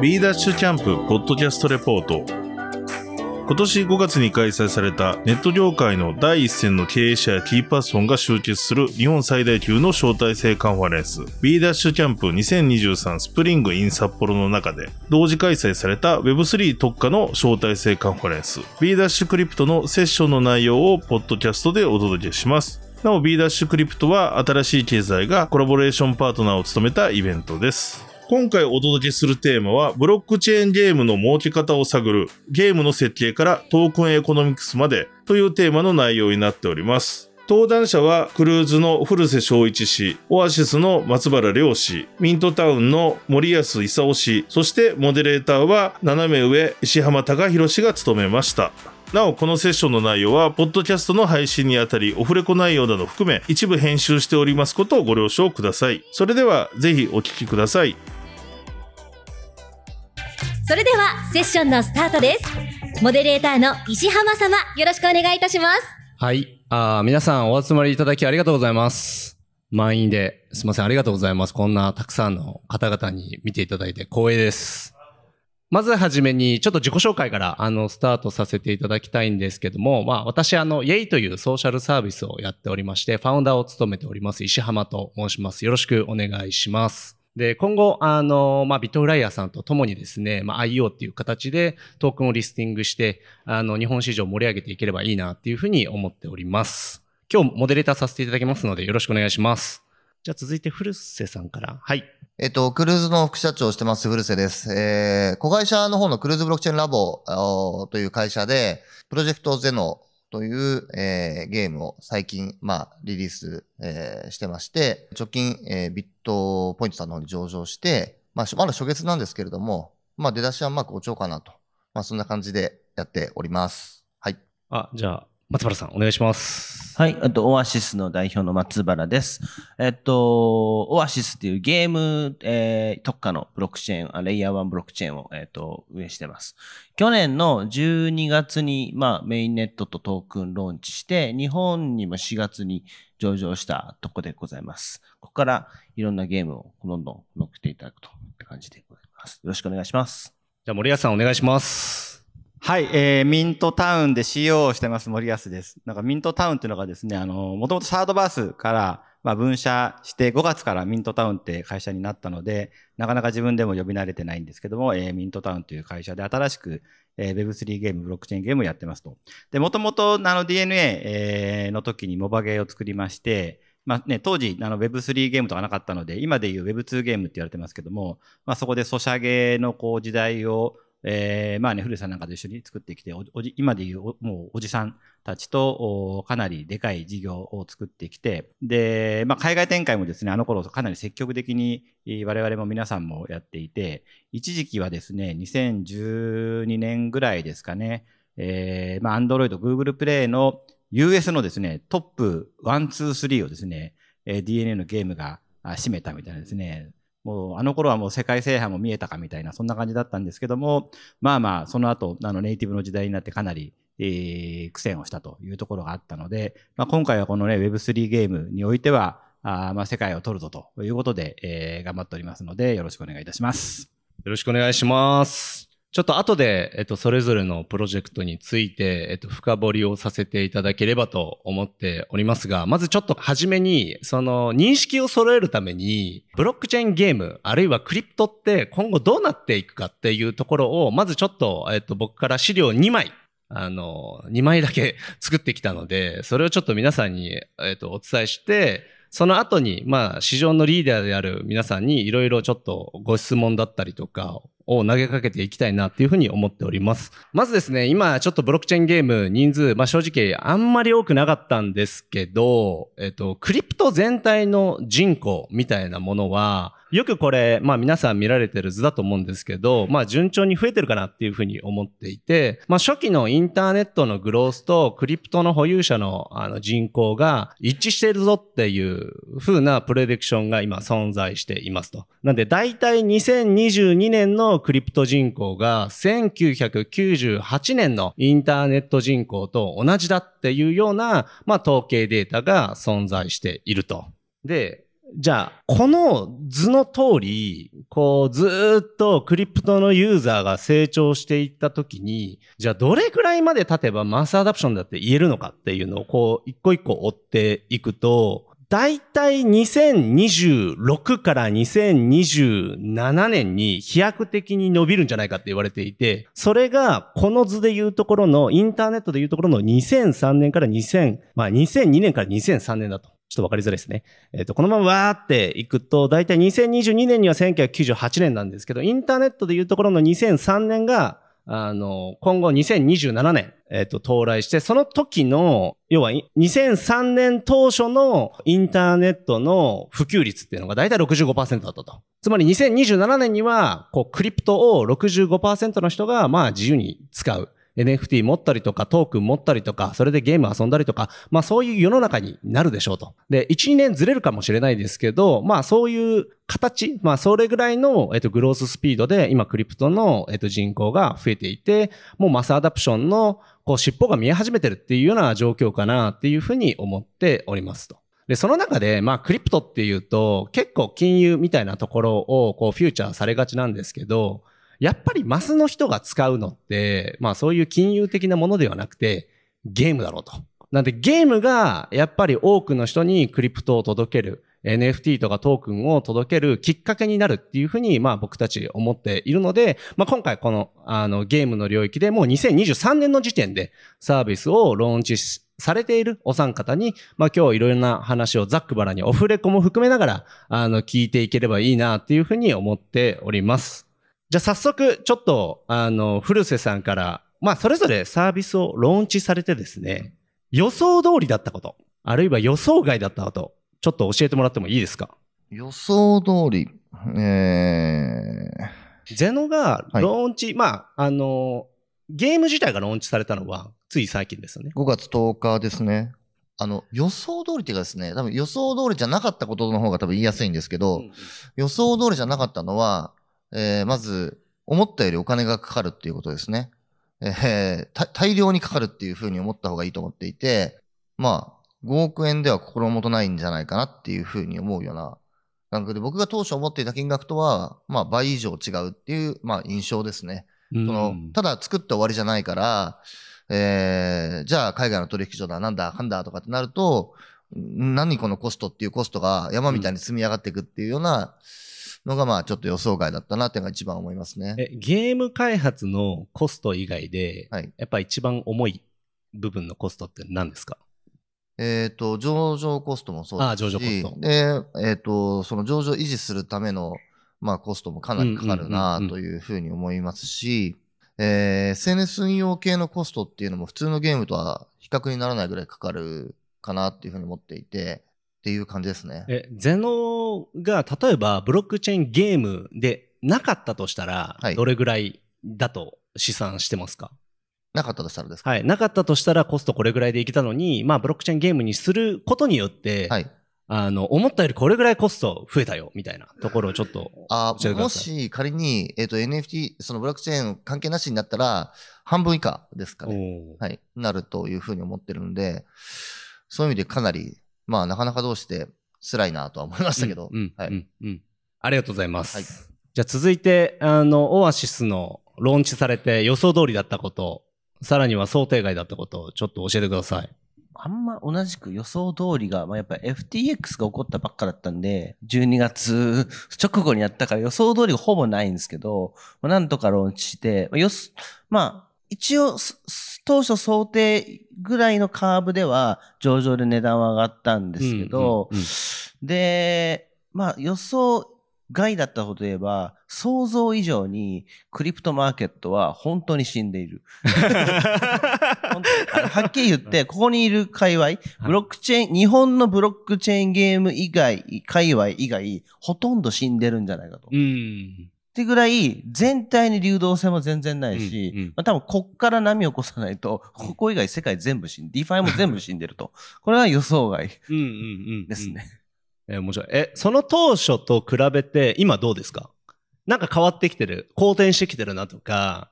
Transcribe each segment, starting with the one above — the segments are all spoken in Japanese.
B Dash Camp ポッドキャストレポート。今年5月に開催されたネット業界の第一線の経営者やキーパーソンが集結する日本最大級の招待制カンファレンス。B ダッシュキャンプ2023スプリングイン札幌の中で同時開催された Web3 特化の招待制カンファレンス。B ダッシュクリプトのセッションの内容をポッドキャストでお届けします。なお B ダッシュクリプトは新しい経済がコラボレーションパートナーを務めたイベントです。今回お届けするテーマは、ブロックチェーンゲームの儲け方を探る、ゲームの設計からトークンエコノミクスまでというテーマの内容になっております。登壇者はクルーズの古瀬祥一氏、オアシスの松原良氏、ミントタウンの森安勲氏、そしてモデレーターは斜め上石浜隆弘氏が務めました。なお、このセッションの内容は、ポッドキャストの配信にあたり、オフレコ内容など含め、一部編集しておりますことをご了承ください。それでは、ぜひお聞きください。それではセッションのスタートです。モデレーターの石浜様よろしくお願いいたします。はい。あ皆さんお集まりいただきありがとうございます。満員ですいませんありがとうございます。こんなたくさんの方々に見ていただいて光栄です。まずはじめに、ちょっと自己紹介から、あの、スタートさせていただきたいんですけども、まあ、私、あの、イェイというソーシャルサービスをやっておりまして、ファウンダーを務めております、石浜と申します。よろしくお願いします。で、今後、あの、まあ、ビットフライヤーさんと共にですね、まあ、IO っていう形でトークンをリスティングして、あの、日本市場を盛り上げていければいいなっていうふうに思っております。今日、モデレーターさせていただきますので、よろしくお願いします。じゃあ続いて、古瀬さんから。はい。えっと、クルーズの副社長をしてます、古瀬です。えー、子会社の方のクルーズブロックチェーンラボという会社で、プロジェクトゼノという、えー、ゲームを最近、まあ、リリース、えー、してまして、直近、えー、ビットポイントさんの方に上場して、まあ、まだ初月なんですけれども、まあ、出だしはうまく落ちようかなと。まあ、そんな感じでやっております。はい。あ、じゃあ、松原さん、お願いします。はい。あと、オアシスの代表の松原です。えっと、オアシスっていうゲーム、えー、特化のブロックチェーン、レイヤー1ブロックチェーンを、えっと、運営してます。去年の12月に、まあ、メインネットとトークンローンチして、日本にも4月に上場したとこでございます。ここからいろんなゲームをどんどん乗っけていただくといった感じでございます。よろしくお願いします。じゃあ、森谷さんお願いします。はい、えー、ミントタウンで CO をしてます森安です。なんかミントタウンっていうのがですね、あの、もともとサードバースから、まあ、分社して5月からミントタウンって会社になったので、なかなか自分でも呼び慣れてないんですけども、えー、ミントタウンという会社で新しく、えー、Web3 ゲーム、ブロックチェーンゲームをやってますと。で、もともとあの DNA、えー、の時にモバゲーを作りまして、まあね、当時あの Web3 ゲームとかなかったので、今でいう Web2 ゲームって言われてますけども、まあ、そこでソシャゲのこう時代をえー、まあね、古さんなんかと一緒に作ってきて、おじ今でいうもうおじさんたちとかなりでかい事業を作ってきて、で、まあ、海外展開もですね、あの頃かなり積極的に我々も皆さんもやっていて、一時期はですね、2012年ぐらいですかね、えー、まあ、Android、Google Play の US のですね、トップ1、2、3をですね、DNA のゲームが占めたみたいなですね、もうあの頃はもう世界制覇も見えたかみたいな、そんな感じだったんですけども、まあまあ、その後、あのネイティブの時代になってかなり、えー、苦戦をしたというところがあったので、まあ、今回はこのね、Web3 ゲームにおいては、あまあ世界を取るぞということで、えー、頑張っておりますので、よろしくお願いいたします。よろしくお願いします。ちょっと後で、えっと、それぞれのプロジェクトについて、えっと、深掘りをさせていただければと思っておりますが、まずちょっと初めに、その、認識を揃えるために、ブロックチェーンゲーム、あるいはクリプトって今後どうなっていくかっていうところを、まずちょっと、えっと、僕から資料2枚、あの、2枚だけ作ってきたので、それをちょっと皆さんに、えっと、お伝えして、その後に、まあ、市場のリーダーである皆さんにいろいろちょっとご質問だったりとかを投げかけていきたいなっていうふうに思っております。まずですね、今ちょっとブロックチェーンゲーム人数、まあ正直あんまり多くなかったんですけど、えっと、クリプト全体の人口みたいなものは、よくこれ、まあ皆さん見られてる図だと思うんですけど、まあ順調に増えてるかなっていうふうに思っていて、まあ初期のインターネットのグロースとクリプトの保有者のあの人口が一致してるぞっていうふうなプレディクションが今存在していますと。なんで大体2022年のクリプト人口が1998年のインターネット人口と同じだっていうような、まあ統計データが存在していると。で、じゃあ、この図の通り、こう、ずっとクリプトのユーザーが成長していったときに、じゃあどれくらいまで経てばマスアダプションだって言えるのかっていうのを、こう、一個一個追っていくと、だいたい2026から2027年に飛躍的に伸びるんじゃないかって言われていて、それがこの図で言うところの、インターネットで言うところの2003年から2000、まあ2002年から2003年だと。ちょっとわかりづらいですね。えっ、と、このままわーっていくと、だいたい2022年には1998年なんですけど、インターネットで言うところの2003年が、あの、今後2027年、えっ、と、到来して、その時の、要は、2003年当初のインターネットの普及率っていうのが大体65%だったと。つまり2027年には、こう、クリプトを65%の人が、まあ、自由に使う。NFT 持ったりとか、トークン持ったりとか、それでゲーム遊んだりとか、まあそういう世の中になるでしょうと。で、1、2年ずれるかもしれないですけど、まあそういう形、まあそれぐらいの、えっと、グローススピードで今クリプトの、えっと、人口が増えていて、もうマスアダプションの、こう尻尾が見え始めてるっていうような状況かなっていうふうに思っておりますと。で、その中で、まあ、クリプトっていうと、結構金融みたいなところを、こう、フューチャーされがちなんですけど、やっぱりマスの人が使うのって、まあそういう金融的なものではなくて、ゲームだろうと。なんでゲームがやっぱり多くの人にクリプトを届ける、NFT とかトークンを届けるきっかけになるっていうふうに、まあ僕たち思っているので、まあ今回この、あの、ゲームの領域でもう2023年の時点でサービスをローンチしされているお三方に、まあ今日いろいろな話をざっくばらにオフレコも含めながら、あの、聞いていければいいなっていうふうに思っております。じゃあ早速、ちょっと、あの、古瀬さんから、まあ、それぞれサービスをローンチされてですね、予想通りだったこと、あるいは予想外だったこと、ちょっと教えてもらってもいいですか？予想通り、えゼノがはい。ローンチ、まあ、あの、ゲーム自体がローンチされたのは、つい最近ですよね。ー、5月10日ですね。あの、予想通りっていうかですね、多分予想通りじゃなかったことの方が多分言いやすいんですけど、予想通りじゃなかったのは、えーまず、思ったよりお金がかかるっていうことですね。えーた大量にかかるっていうふうに思った方がいいと思っていて、まあ、5億円では心もとないんじゃないかなっていうふうに思うような感覚で、僕が当初思っていた金額とは、まあ、倍以上違うっていう、まあ、印象ですね。うんその、ただ作って終わりじゃないから、えー、じゃあ海外の取引所だ、なんだ、かんだとかってなると、ん何このコストっていうコストが山みたいに積み上がっていくっていうようなのが、まあちょっと予想外だったなっていうのが一番思いますね。えゲーム開発のコスト以外で、はい。やっぱ一番重い部分のコストって何ですか？えっ、と、上場コストもそうですし、あ上場コスト。で、えっ、と、その上場維持するための、まあコストもかなりかかるなというふうに思いますし、えー SNS 運用系のコストっていうのも普通のゲームとは比較にならないぐらいかかるかなっていうふうに思っていて、っていう感じですね。え、ゼノが例えばブロックチェーンゲームでなかったとしたらはい、どれぐらいだと試算してますか、なかったとしたらですか？はい。なかったとしたらコストこれぐらいでいけたのに、まあブロックチェーンゲームにすることによって、はい。あの、思ったよりこれぐらいコスト増えたよ、みたいなところをちょっと。あもし仮に、えっ、と NFT、そのブロックチェーン関係なしになったら、半分以下ですかね。はい。なるというふうに思ってるんで、そういう意味でかなり、まあなかなかどうして辛いなとは思いましたけど、うん、うんはい。うん、うん。ありがとうございます。はいじゃあ続いて、あの、オアシスのローンチされて予想通りだったこと、さらには想定外だったことをちょっと教えてください。あんま同じく予想通りが、まあ、やっぱり FTX が起こったばっかだったんで、12月直後にやったから予想通りがほぼないんですけど、まあなんとかローンチして、まあよすまあ、一応当初想定ぐらいのカーブでは上場で値段は上がったんですけど、うんうんうんで、まあ予想外だったことといえば、想像以上にクリプトマーケットは本当に死んでいる。はっきり言って、ここにいる界隈、ブロックチェーン、日本のブロックチェーンゲーム以外、界隈以外、ほとんど死んでるんじゃないかと。っうん。てぐらい、全体に流動性も全然ないし、うんうんまあ、多分こっから波を起こさないと、ここ以外世界全部死んで、 DeFi も全部死んでると。これは予想外。ですね。えー面白い。え、その当初と比べて、今どうですか？なんか変わってきてる、好転してきてるなとか、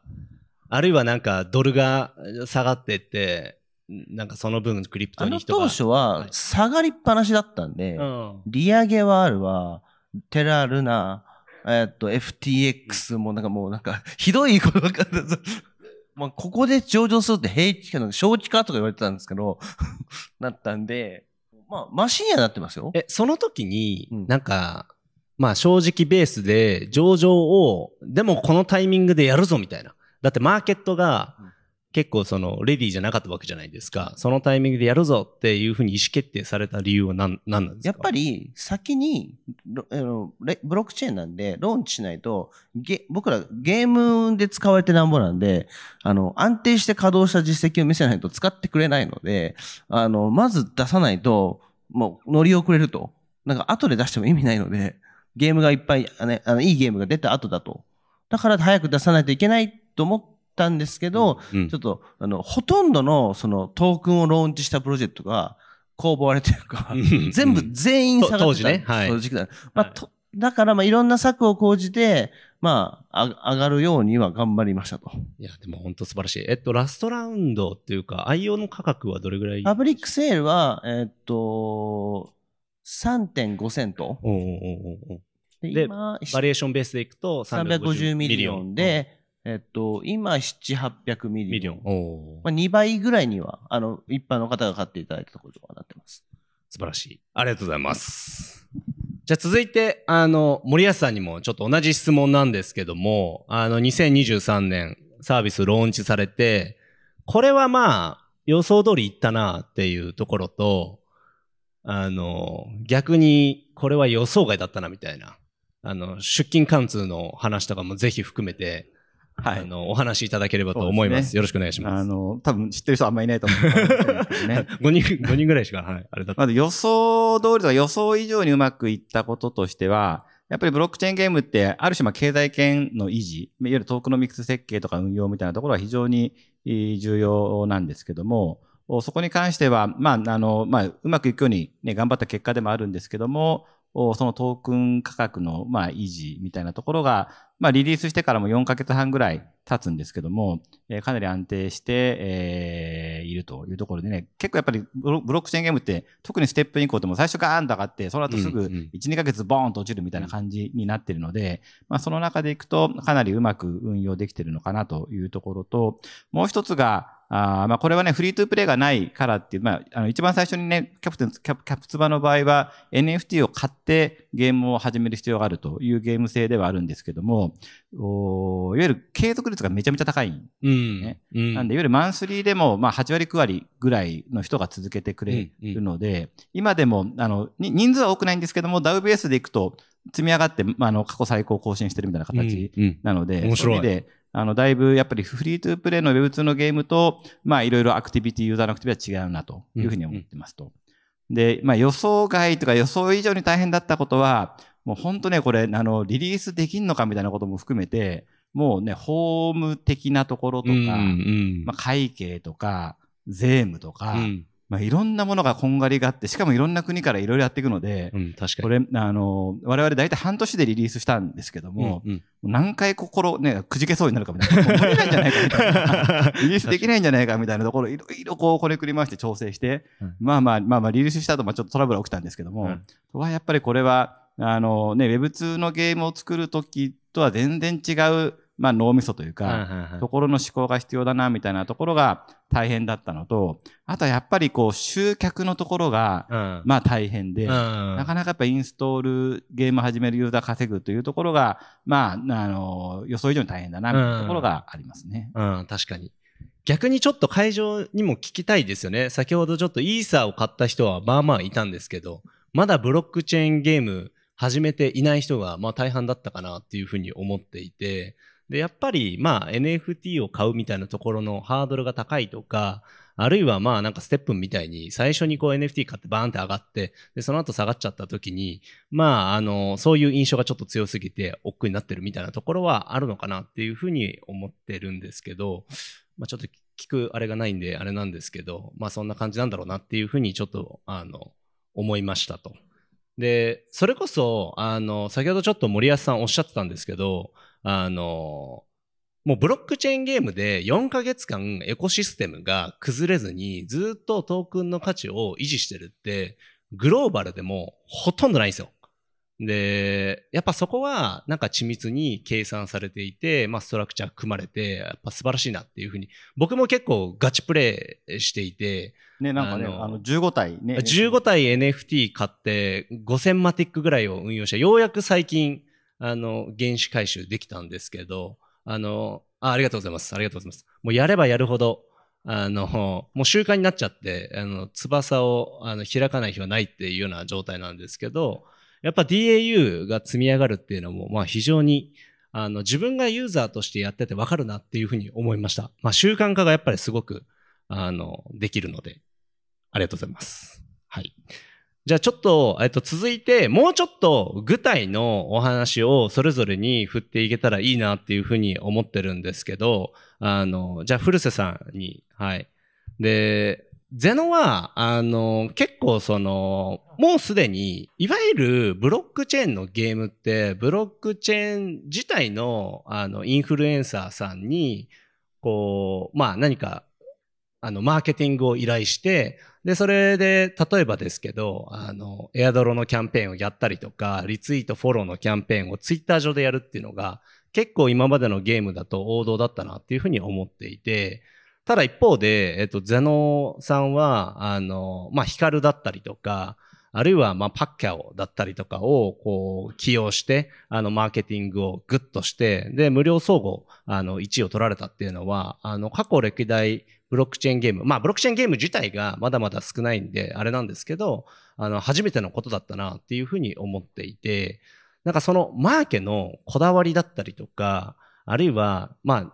あるいはなんかドルが下がってって、なんかその分 crypto あのに人が。当初は下がりっぱなしだったんで、うん。利上げはあるわ、テラルナ、えっと、FTX もなんかもうなんか、ひどいことばっかりだまあ、ここで上場するって平気かの、正気かとか言われてたんですけど、なったんで、まあ、マシンにはなってますよ。え、その時にうん、なんか、まあ正直ベースで上場を、でもこのタイミングでやるぞみたいな。だってマーケットがうん結構そのレディーじゃなかったわけじゃないですか。そのタイミングでやるぞっていうふうに意思決定された理由は何、何なんですか？やっぱり、先に、ブロックチェーンなんで、ローンチしないと、ゲ僕らゲームで使われてなんぼなんで、あの、安定して稼働した実績を見せないと使ってくれないので、あの、まず出さないと、もう乗り遅れると。なんか後で出しても意味ないので、ゲームがいっぱい、あ、のいいゲームが出た後だと。だから早く出さないといけないと思ってたんですけど、うんちょっと、あの、ほとんどの、その、トークンをローンチしたプロジェクトが、公募割れてるかうん、全部、全員下がってた。と当時ねはい時期だまあはいとだから、まあ、いろんな策を講じて、まあ、あ上がるようには頑張りましたと。いや、でも本当素晴らしい。えっと、ラストラウンドっていうか、 IEO の価格はどれぐらい？ public sale は、えーっと、3.5セント。おうおうおうおうで、バリュエーションベースでいくと350 million で、えっと、今、7、800ミうん、 million。まあ、2倍ぐらいには、あの、一般の方が買っていただいたところとかなってます。素晴らしい。ありがとうございます。じゃあ続いて、あの、守安さんにもちょっと同じ質問なんですけども、あの、2023年サービスローンチされて、これはまあ、予想通りいったなっていうところと、あの、逆にこれは予想外だったなみたいな、あの、出勤貫通の話とかもぜひ含めて、はい。あの、お話しいただければと思います。すねよろしくお願いします。あの、多分知ってる人あんまいないと思うんですけどね。5人、5人ぐらいしか、はい、あれだ。まず予想通りとか予想以上にうまくいったこととしては、やっぱりブロックチェーンゲームって、ある種まあ経済圏の維持、いわゆるトークノミクス設計とか運用みたいなところは非常にえー重要なんですけども、おそこに関しては、まあ、あの、まあ、うまくいくようにね、頑張った結果でもあるんですけども、おそのトークン価格の、まあ、維持みたいなところが、まあ、リリースしてからも4ヶ月半ぐらい経つんですけども、えーかなり安定して、えーいるというところでね、結構やっぱりブロックチェーンゲームって、特にステップ以降でも最初ガーンと上がって、その後すぐうんうん。1、2ヶ月ボーンと落ちるみたいな感じになってるので、まあ、その中でいくと、かなりうまく運用できてるのかなというところと、もう一つが、あーまあこれはね、フリートゥープレイがないからっていう、まあ、あの一番最初にね、キャプテン、キャプキャプツバの場合は NFT を買ってゲームを始める必要があるというゲーム性ではあるんですけども、おーいわゆる継続率がめちゃめちゃ高いんうん。ね。うんなんで、いわゆるマンスリーでも、まあ、8割、9割ぐらいの人が続けてくれるので、今でも、あの、に人数は多くないんですけども、ダウベースでいくと、積み上がって、まあ、あの、過去最高更新してるみたいな形うんうん。なので、面白い。で、あの、だいぶやっぱりフリートゥープレイの Web2 のゲームと、まあ、いろいろアクティビティ、ユーザーのアクティビティは違うなというふうに思ってますと。で、まあ、予想外とか予想以上に大変だったことは、もう本当ね、これ、あの、リリースできんのかみたいなことも含めて、もうね、ホーム的なところとか、うんうん。まあ、会計とか、税務とか、うんまあ、いろんなものがこんがりがあって、しかもいろんな国からいろいろやっていくので、うん、確かに。これ、あの、我々大体半年でリリースしたんですけども、うんうん何回心ね、くじけそうになるかみたいな。無理なんじゃないかみたいな。リリースできないんじゃないかみたいなところ、いろいろこう、これくり回して調整して、うんまあまあ、まあまあ、リリースした後、まあちょっとトラブルが起きたんですけども、うんはやっぱりこれは、あのね、Web2 のゲームを作るときとは全然違う、まあ脳みそというか、ところの思考が必要だな、みたいなところが大変だったのと、あとはやっぱりこう、集客のところが、うんまあ大変で、うんなかなかやっぱインストール、ゲーム始めるユーザー稼ぐというところが、まあ、あの、予想以上に大変だな、みたいなところがありますね。うん、確かに。逆にちょっと会場にも聞きたいですよね。先ほどちょっとイーサーを買った人はまあまあいたんですけど、まだブロックチェーンゲーム始めていない人がまあ大半だったかなっていうふうに思っていて、で、やっぱりまあ NFT を買うみたいなところのハードルが高いとか、あるいはまあなんかステップみたいに最初にこう NFT 買ってバーンって上がって、で、その後下がっちゃった時に、まああの、そういう印象がちょっと強すぎて億劫になってるみたいなところはあるのかなっていうふうに思ってるんですけど、まあちょっと聞くあれがないんであれなんですけど、まあそんな感じなんだろうなっていうふうにちょっとあの、思いましたと。で、それこそ、あの、先ほどちょっと森保さんおっしゃってたんですけど、あの、もうブロックチェーンゲームで4ヶ月間エコシステムが崩れずにずっとトークンの価値を維持してるって、グローバルでもほとんどないんですよ。で、やっぱそこはなんか緻密に計算されていて、まあストラクチャー組まれて、やっぱ素晴らしいなっていうふうに、僕も結構ガチプレイしていて、ね、なんかね、あのあの、15体ね。15体 NFT 買って5000マティックぐらいを運用して、ようやく最近、あの、原資回収できたんですけど、あの、あありがとうございます。ありがとうございます。もうやればやるほど、あの、もう習慣になっちゃって、あの、翼をあの開かない日はないっていうような状態なんですけど、やっぱ DAU が積み上がるっていうのも、まあ非常に、あの、自分がユーザーとしてやっててわかるなっていうふうに思いました。まあ習慣化がやっぱりすごく、あの、できるので、ありがとうございます。はい。じゃあちょっと、えっと、続いて、もうちょっと具体のお話をそれぞれに振っていけたらいいなっていうふうに思ってるんですけど、あの、じゃあ古瀬さんに、はい。で、ゼノは、あの、結構その、もうすでに、いわゆるブロックチェーンのゲームって、ブロックチェーン自体の、あの、インフルエンサーさんに、こう、まあ何か、あの、マーケティングを依頼して、で、それで、例えばですけど、あの、エアドロのキャンペーンをやったりとか、リツイート、フォローのキャンペーンをツイッター上でやるっていうのが、結構今までのゲームだと王道だったなっていうふうに思っていて、ただ一方で、えっと、ゼノさんは、あの、まあ、ヒカルだったりとか、あるいは、まあ、パッキャオだったりとかを、こう、起用して、あの、マーケティングをグッとして、で、無料総合、あの、1位を取られたっていうのは、あの、過去歴代、ブロックチェーンゲーム、まあ、ブロックチェーンゲーム自体がまだまだ少ないんで、あれなんですけど、あの、初めてのことだったなっていうふうに思っていて、なんかそのマーケのこだわりだったりとか、あるいは、まあ、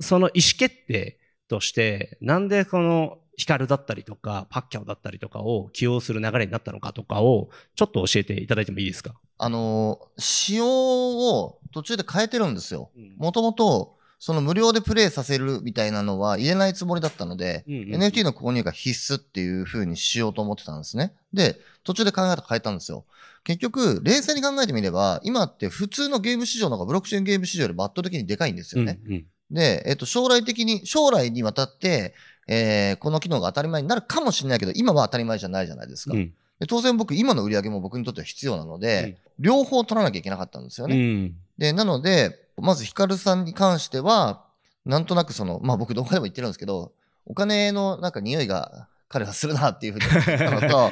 その意思決定として、なんでこのヒカルだったりとか、パッキャオだったりとかを起用する流れになったのかとかを、ちょっと教えていただいてもいいですか？あのー仕様を途中で変えてるんですよ。もともと、その無料でプレイさせるみたいなのは入れないつもりだったので、うんうん NFT の購入が必須っていう風にしようと思ってたんですね。で、途中で考え方変えたんですよ。結局、冷静に考えてみれば、今って普通のゲーム市場の方がブロックチェーンゲーム市場より圧倒的にでかいんですよね。うんうんで、えっと、将来的に、将来にわたって、えーこの機能が当たり前になるかもしれないけど、今は当たり前じゃないじゃないですか。うんで当然僕、今の売り上げも僕にとっては必要なので、両方取らなきゃいけなかったんですよね。うんで、なので、まずヒカルさんに関しては、なんとなくその、まあ僕動画でも言ってるんですけど、お金のなんか匂いが彼はするなっていうふうに 思ったのと、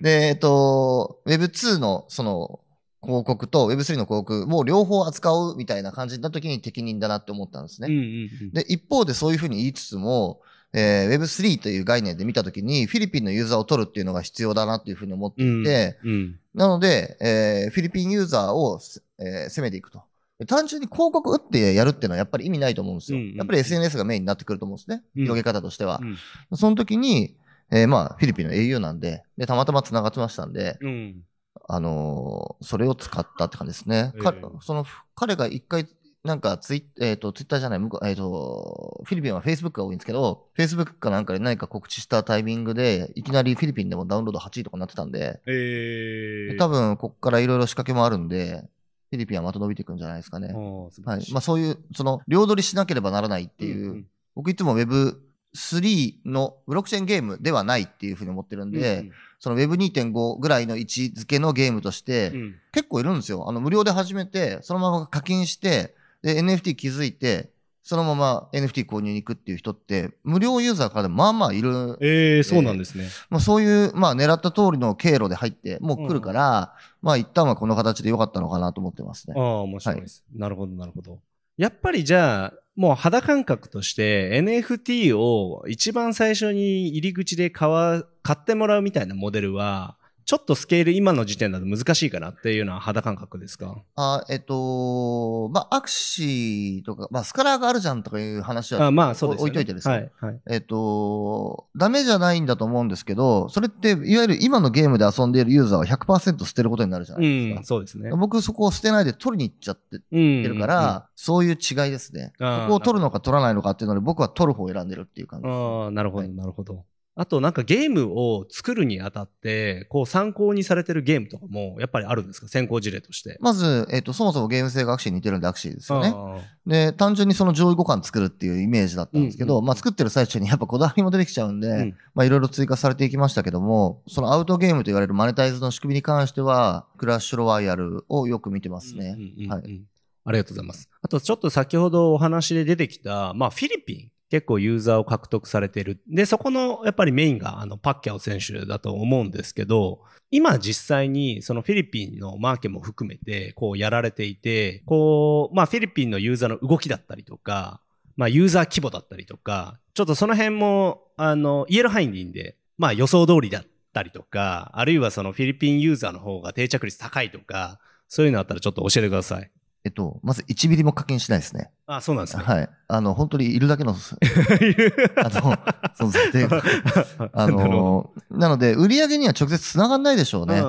で、えっと、Web2 のその広告と Web3 の広告も両方扱うみたいな感じになった時に適任だなって思ったんですね。うんうんで、一方でそういうふうに言いつつも、えー Web3 という概念で見たときに、フィリピンのユーザーを取るっていうのが必要だなっていうふうに思っていて、うんなので、えーフィリピンユーザーを、えー攻めていくと。で単純に広告打ってやるっていうのはやっぱり意味ないと思うんですよ。うんうんやっぱり SNS がメインになってくると思うんですね。うん広げ方としては。うんその時に、えーまあ、フィリピンの au なんで、で、たまたま繋がってましたんで、うんあのーそれを使ったって感じですね。かええその、彼が一回、なんかツイ、えっ、と、ツイッターじゃない、向こうえっ、と、フィリピンは Facebook が多いんですけど、Facebook かなんかで何か告知したタイミングで、いきなりフィリピンでもダウンロード8位とかになってたんで、えー多分、ここからいろいろ仕掛けもあるんで、フィリピンはまた伸びていくんじゃないですかね。はい。まあ、そういう、その、両取りしなければならないっていう、うん僕いつも Web3 のブロックチェーンゲームではないっていうふうに思ってるんで、その Web2.5 ぐらいの位置づけのゲームとして、うん。うん結構いるんですよ。あの、無料で始めて、そのまま課金して、で、NFT 気づいて、そのまま NFT 購入に行くっていう人って、無料ユーザーからでもまあまあいる。えー、そうなんですね。まあそういう、まあ狙った通りの経路で入って、もう来るから、まあ一旦はこの形で良かったのかなと思ってますねあ。あ、面白いです。なるほど、なるほど。やっぱりじゃあ、もう肌感覚として NFT を一番最初に入り口で買わ買ってもらうみたいなモデルは、ちょっとスケール今の時点だと難しいかなっていうのは肌感覚ですか？あえっと、まあアクシーとか、まあスカラーがあるじゃんとかいう話はあまあそうですよ、ね。置いといてですね。はい、はい。えっと、ダメじゃないんだと思うんですけど、それって、いわゆる今のゲームで遊んでいるユーザーは100%捨てることになるじゃなういですか。ん、そうですね。僕そこを捨てないで取りに行っちゃってうんるから、そういう違いですね。あーそこを取るのか取らないのかっていうので、僕は取る方を選んでるっていう感じです、ああ、なるほど、はいなるほど。あとなんかゲームを作るにあたって、こう参考にされてるゲームとかもやっぱりあるんですか？先行事例として。まず、えっ、と、そもそもゲーム性がアクシーに似てるんでアクシーですよね。あで、単純にその上位互換作るっていうイメージだったんですけど、うんうんまあ作ってる最中にやっぱこだわりも出てきちゃうんで、うんまあいろいろ追加されていきましたけども、そのアウトゲームと言われるマネタイズの仕組みに関しては、クラッシュロワイヤルをよく見てますね。はい。ありがとうございます。あとちょっと先ほどお話で出てきた、まあフィリピン。結構ユーザーを獲得されてる。で、そこのやっぱりメインがあのパッキャオ選手だと思うんですけど、今実際にそのフィリピンのマーケも含めてこうやられていて、こう、まあフィリピンのユーザーの動きだったりとか、まあユーザー規模だったりとか、ちょっとその辺もあの言える範囲でいいんで、まあ予想通りだったりとか、あるいはそのフィリピンユーザーの方が定着率高いとか、そういうのあったらちょっと教えてください。えっと、まず1ミリも課金しないですね。あ、そうなんですね。はい。あの、本当にいるだけの、あの、存在で、あの、なので、売り上げには直接繋がんないでしょうね。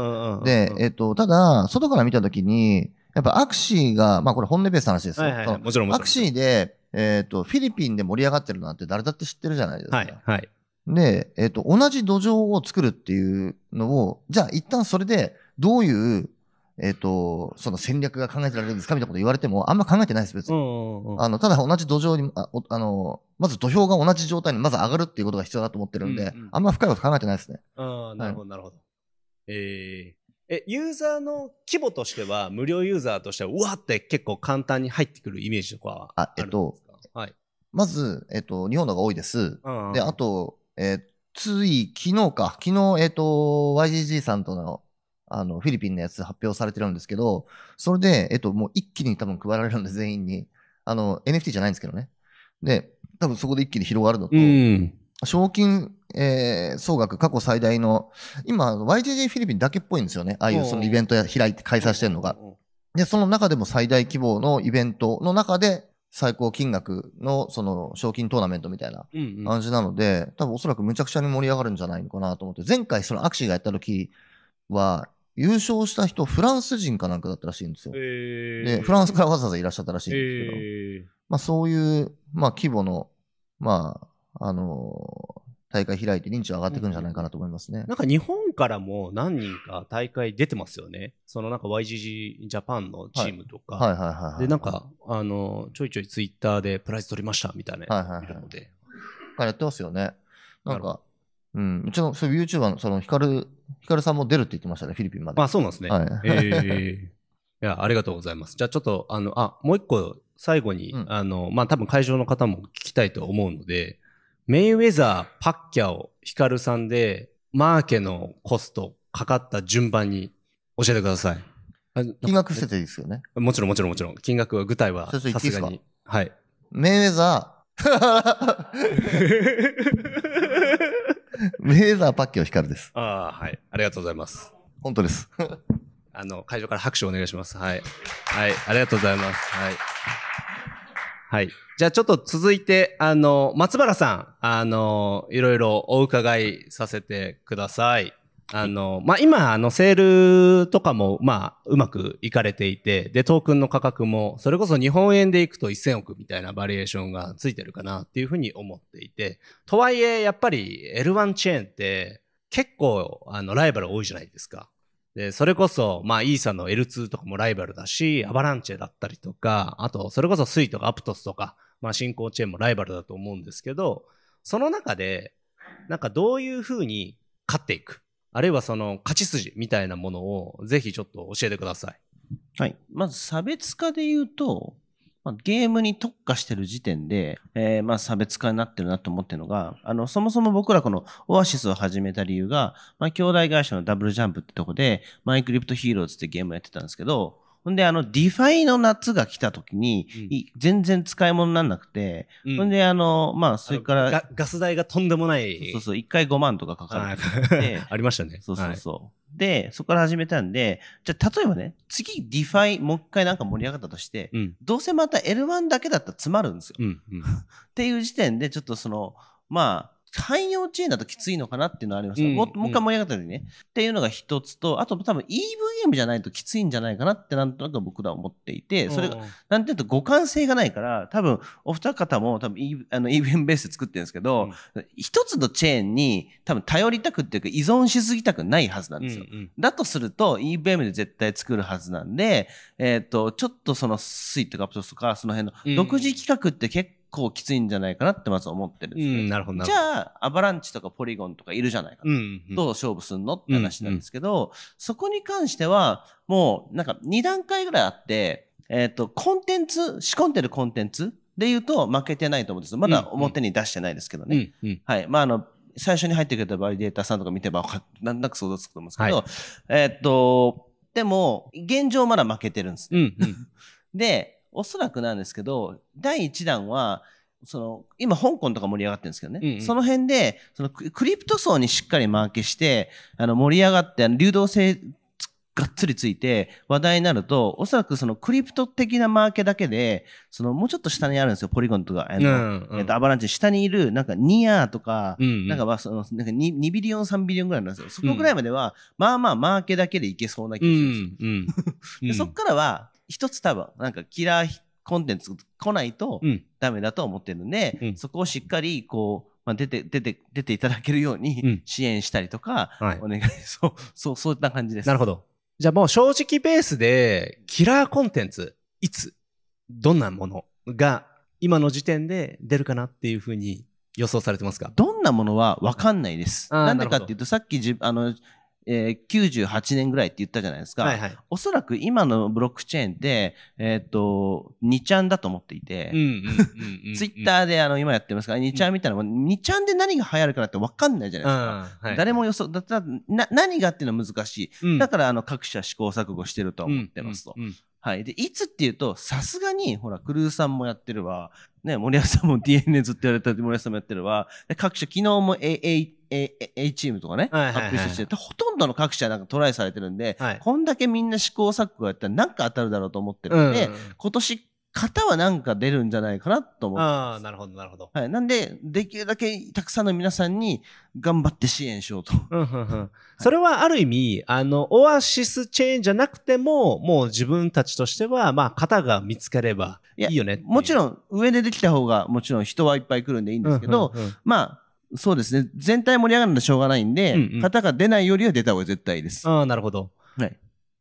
で、えっと、ただ、外から見たときに、やっぱアクシーが、まあこれ本音ベースの話ですよ。はいはいはい、もちろんもちろん。アクシーで、えっと、フィリピンで盛り上がってるなんて誰だって知ってるじゃないですか。はい、はい。で、えっ、と、同じ土壌を作るっていうのを、じゃあ一旦それで、どういう、えっ、と、その戦略が考えてられるんですかみたいなこと言われても、あんま考えてないです、別に。あの、ただ同じ土壌に、あおあの、まず土俵が同じ状態にまず上がるっていうことが必要だと思ってるんで、うんうんあんま深いこと考えてないですね。ああ、なるほど、なるほど。えーえ、ユーザーの規模としては、無料ユーザーとしては、うわって結構簡単に入ってくるイメージとかはああるんですか？はい。まず、えっ、と、日本の方が多いです。うんで、あと、えーつい昨日か、昨日、えっ、と、YGG さんとの、あの、フィリピンのやつ発表されてるんですけど、それで、えっ、と、もう一気に多分配られるんで、全員に。あの、NFT じゃないんですけどね。で、多分そこで一気に広がるのと、うん。賞金、えー総額過去最大の、今、YGG フィリピンだけっぽいんですよね。ああいうそのイベントや開いて開催してるのが。で、その中でも最大規模のイベントの中で、最高金額のその賞金トーナメントみたいなうんうん。感じなので、多分おそらくむちゃくちゃに盛り上がるんじゃないのかなと思って、前回そのアクシーがやった時は、優勝した人、フランス人かなんかだったらしいんですよ。えで、フランスからわざわざいらっしゃったらしいんですけど、えまあそういう、まあ規模の、まあ、あのー大会開いて認知は上がってくるんじゃないかなと思いますね。なんか日本からも何人か大会出てますよね。そのなんか YGG ジャパンのチームとか。はいはいはい、はい。で、なんか、あの、ちょいちょいツイッターでプライズ取りましたみたいなはいはいはい見るので。やってますよね。ななんか、うん、うちのそういう YouTuber の、その、ヒカル、ヒカルさんも出るって言ってましたね、フィリピンまで。あ、そうなんですね。はいええいや、ありがとうございます。じゃあちょっと、あの、あ、もう一個、最後に、うんあの、まあ、多分会場の方も聞きたいと思うので、メイウェザー、パッキャオ、ヒカルさんで、マーケのコストかかった順番に教えてください。あ金額伏せていいですよね。もちろんもちろんもちろん。金額は、具体はさすがに。はい。メイウェザー、メイウェザーパッキオヒカルです。ああ、はい。ありがとうございます。本当です。あの、会場から拍手をお願いします。はい。はい。ありがとうございます。はい。はい。じゃあちょっと続いて、あの、松原さん、あの、いろいろお伺いさせてください。あの、まあ、今、あの、セールとかも、まあ、うまくいかれていて、で、トークンの価格も、それこそ日本円でいくと1000億みたいなバリエーションがついてるかなっていうふうに思っていて、とはいえ、やっぱり L1 チェーンって結構、あの、ライバル多いじゃないですか。で、それこそ、まあ、イーサの L2 とかもライバルだし、アバランチェだったりとか、あと、それこそスイとかアプトスとか、まあ、新興チェーンもライバルだと思うんですけど、その中で、なんかどういうふうに勝っていく、あるいはその勝ち筋みたいなものを、ぜひちょっと教えてください。はい。まず差別化で言うと、ま、ゲームに特化してる時点で、えーまあ差別化になってるなと思ってるのが、あの、そもそも僕らこの Oasys を始めた理由が、まあ、兄弟会社のダブルジャンプってとこで、 My Crypto Heroes ってゲームやってたんですけど、ほんで、あの、 DeFi の夏が来た時に、うんい全然使い物にならなくて、ほんで、あの、まあ、それから、ガガス代がとんでもない。そうそう、1回5万とかかかはいる ありましたね。そうそうそう。で、そこから始めたんで、じゃあ例えばね、次 DeFi もう一回なんか盛り上がったとして、はい。うん。どうせまた L1 だけだったら詰まるんですよ。うん。うん。っていう時点で、ちょっとその、まあ、汎用チェーンだときついのかなっていうのはあります、うんももう一回盛り上がったりね、っていうのが一つと、あと多分 EVM じゃないときついんじゃないかなってなんとなく僕らは思っていて、それが、なんていうと互換性がないから、多分お二方も多分 E- あの EVM ベースで作ってるんですけど、一つのチェーンに多分頼りたくっていうか依存しすぎたくないはずなんですよ。うんうん。だとすると EVM で絶対作るはずなんで、えっ、と、ちょっとそのスイートカプトスとか、その辺うん。の独自企画って結構きついんじゃないかなってまず思ってるんですね。うん、なるほどじ。ゃあ、アバランチとかポリゴンとかいるじゃないか。うんうんどう勝負すんのって話なんですけど、そこに関しては、もうなんか2段階ぐらいあって、えっ、と、コンテンツ、仕込んでるコンテンツで言うと負けてないと思うんですまだ表に出してないですけどね。うんうんはい。まあ、あの、最初に入ってくれたバリデーターさんとか見てばわかなんとなく想像つくと思うんですけど、えっと、でも、現状まだ負けてるんです。うんうん で、おそらくなんですけど、第1弾は、その、今、香港とか盛り上がってるんですけどね。うんうん。その辺で、そのク、クリプト層にしっかりマーケして、あの、盛り上がって、あの流動性、がっつりついて話題になると、おそらくそのクリプト的なマーケだけで、そのもうちょっと下にあるんですよ、ポリゴンとか、あのうんうん。えっとアバランチ下にいる、なんかニアとか、うんうん。なんかまあその、なんか 2, 2ビリオン、3ビリオンぐらいなんですよ。そこぐらいまでは、まあまあマーケだけでいけそうな気うがす。るんですよ。そっからは、一つ多分、なんかキラーコンテンツ来ないとうんダメだと思ってるんで、うんそこをしっかり、こう、まあ、出て、出て、出ていただけるよううんに支援したりとか、はいお願い、そう、そう、そういった感じです。なるほど。じゃあもう正直ベースで、キラーコンテンツ、いつ、どんなものが今の時点で出るかなっていうふうに予想されてますか？どんなものは分かんないです。なんでかっていうと、さっきじ、あの、えー98年ぐらいって言ったじゃないですか。はいはい。おそらく今のブロックチェーンって、えっ、と、2ちゃんだと思っていて。ツイッターであの今やってますから、2ちゃんみたいなもん、2ちゃんで何が流行るかなって分かんないじゃないですか。うんはい誰も予想、だったらな何がっていうのは難しい。うんだからあの各社試行錯誤してるとは思ってますと。はい。で、いつっていうと、さすがに、ほら、クルーさんもやってるわ。ね、森保さんも DNA ずっとやられた森保さんもやってるわ。で各社、昨日も A, A, A, A チームとかね、はいはいはい発表してて、ほとんどの各社なんかトライされてるんで、はいこんだけみんな試行錯誤やったらなんか当たるだろうと思ってるんで、今年、型はなんか出るんじゃないかなと思ってああ、なるほど、なるほど。はい。なんで、できるだけたくさんの皆さんに頑張って支援しようと。うんうんうんそれはある意味、あの、オアシスチェーンじゃなくても、もう自分たちとしては、まあ、型が見つかればいいよねいうもちろん、上でできた方が、もちろん人はいっぱい来るんでいいんですけど、うんうんうんまあ、そうですね。全体盛り上がるのはしょうがないんで、うんうん型が出ないよりは出た方が絶対です。ああ、なるほど。はい。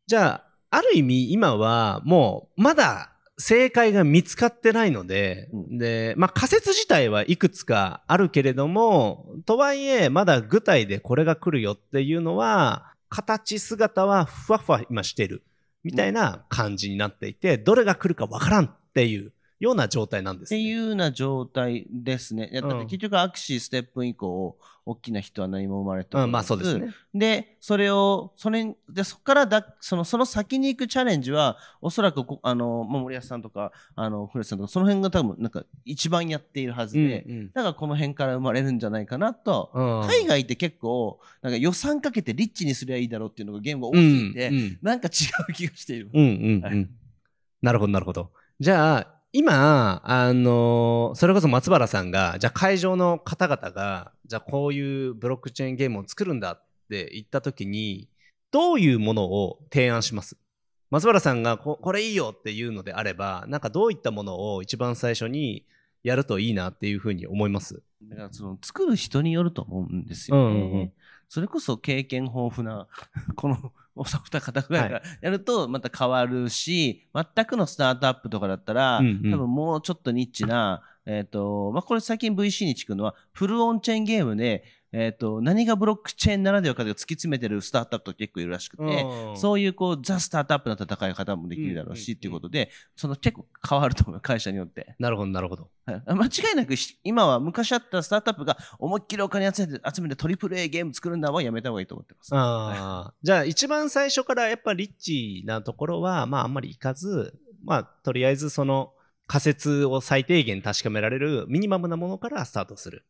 じゃあ、ある意味今はもうまだ正解が見つかってないので、うん。で、まあ仮説自体はいくつかあるけれども、とはいえまだ具体でこれが来るよっていうのは、形姿はふわふわ今してるみたいな感じになっていて、どれが来るかわからんっていうような状態なんです、ね。っていうような状態ですね。結局、アクシー、ステップ以降、大きな人は何も生まれてうん、まあそうですね。で、それを、それ、で、そこからだ、その、その先に行くチャレンジは、おそらくこ、あの、まあ森保さんとか、あの、古瀬さんとか、その辺が多分、なんか、一番やっているはずで、うんだからこの辺から生まれるんじゃないかなと、うん海外って結構、なんか予算かけてリッチにすりゃいいだろうっていうのがゲームが多すうんうんなんか違う気がしている。うんうんうん。はいなるほど、なるほど。じゃあ、今、あのそれこそ松原さんが、じゃあ会場の方々が、じゃあこういうブロックチェーンゲームを作るんだって言ったときに、どういうものを提案します？松原さんがここれいいよっていうのであれば、なんかどういったものを一番最初にやるといいなっていうふうに思います？だからその作る人によると思うんですよね。うんうんうんそれこそ経験豊富な、このお二方ぐらいがやるとまた変わるし、全くのスタートアップとかだったら、うんうん。多分もうちょっとニッチな、えっ、と、まあ、これ最近 VC に聞くのは、フルオンチェーンゲームで、えっ、と、何がブロックチェーンならではかで突き詰めてるスタートアップと結構いるらしくて、うんそういうこう、ザ・スタートアップの戦い方もできるだろうし、っていうことで、その結構変わると思う、会社によって。なるほど、なるほど。はい間違いなくし今は昔あったスタートアップが思いっきりお金集めて集めてトリプル A ゲーム作るんだはやめた方がいいと思ってます。ああ。じゃあ一番最初からやっぱリッチなところは、まああんまりいかず、まあとりあえずその仮説を最低限確かめられるミニマムなものからスタートする。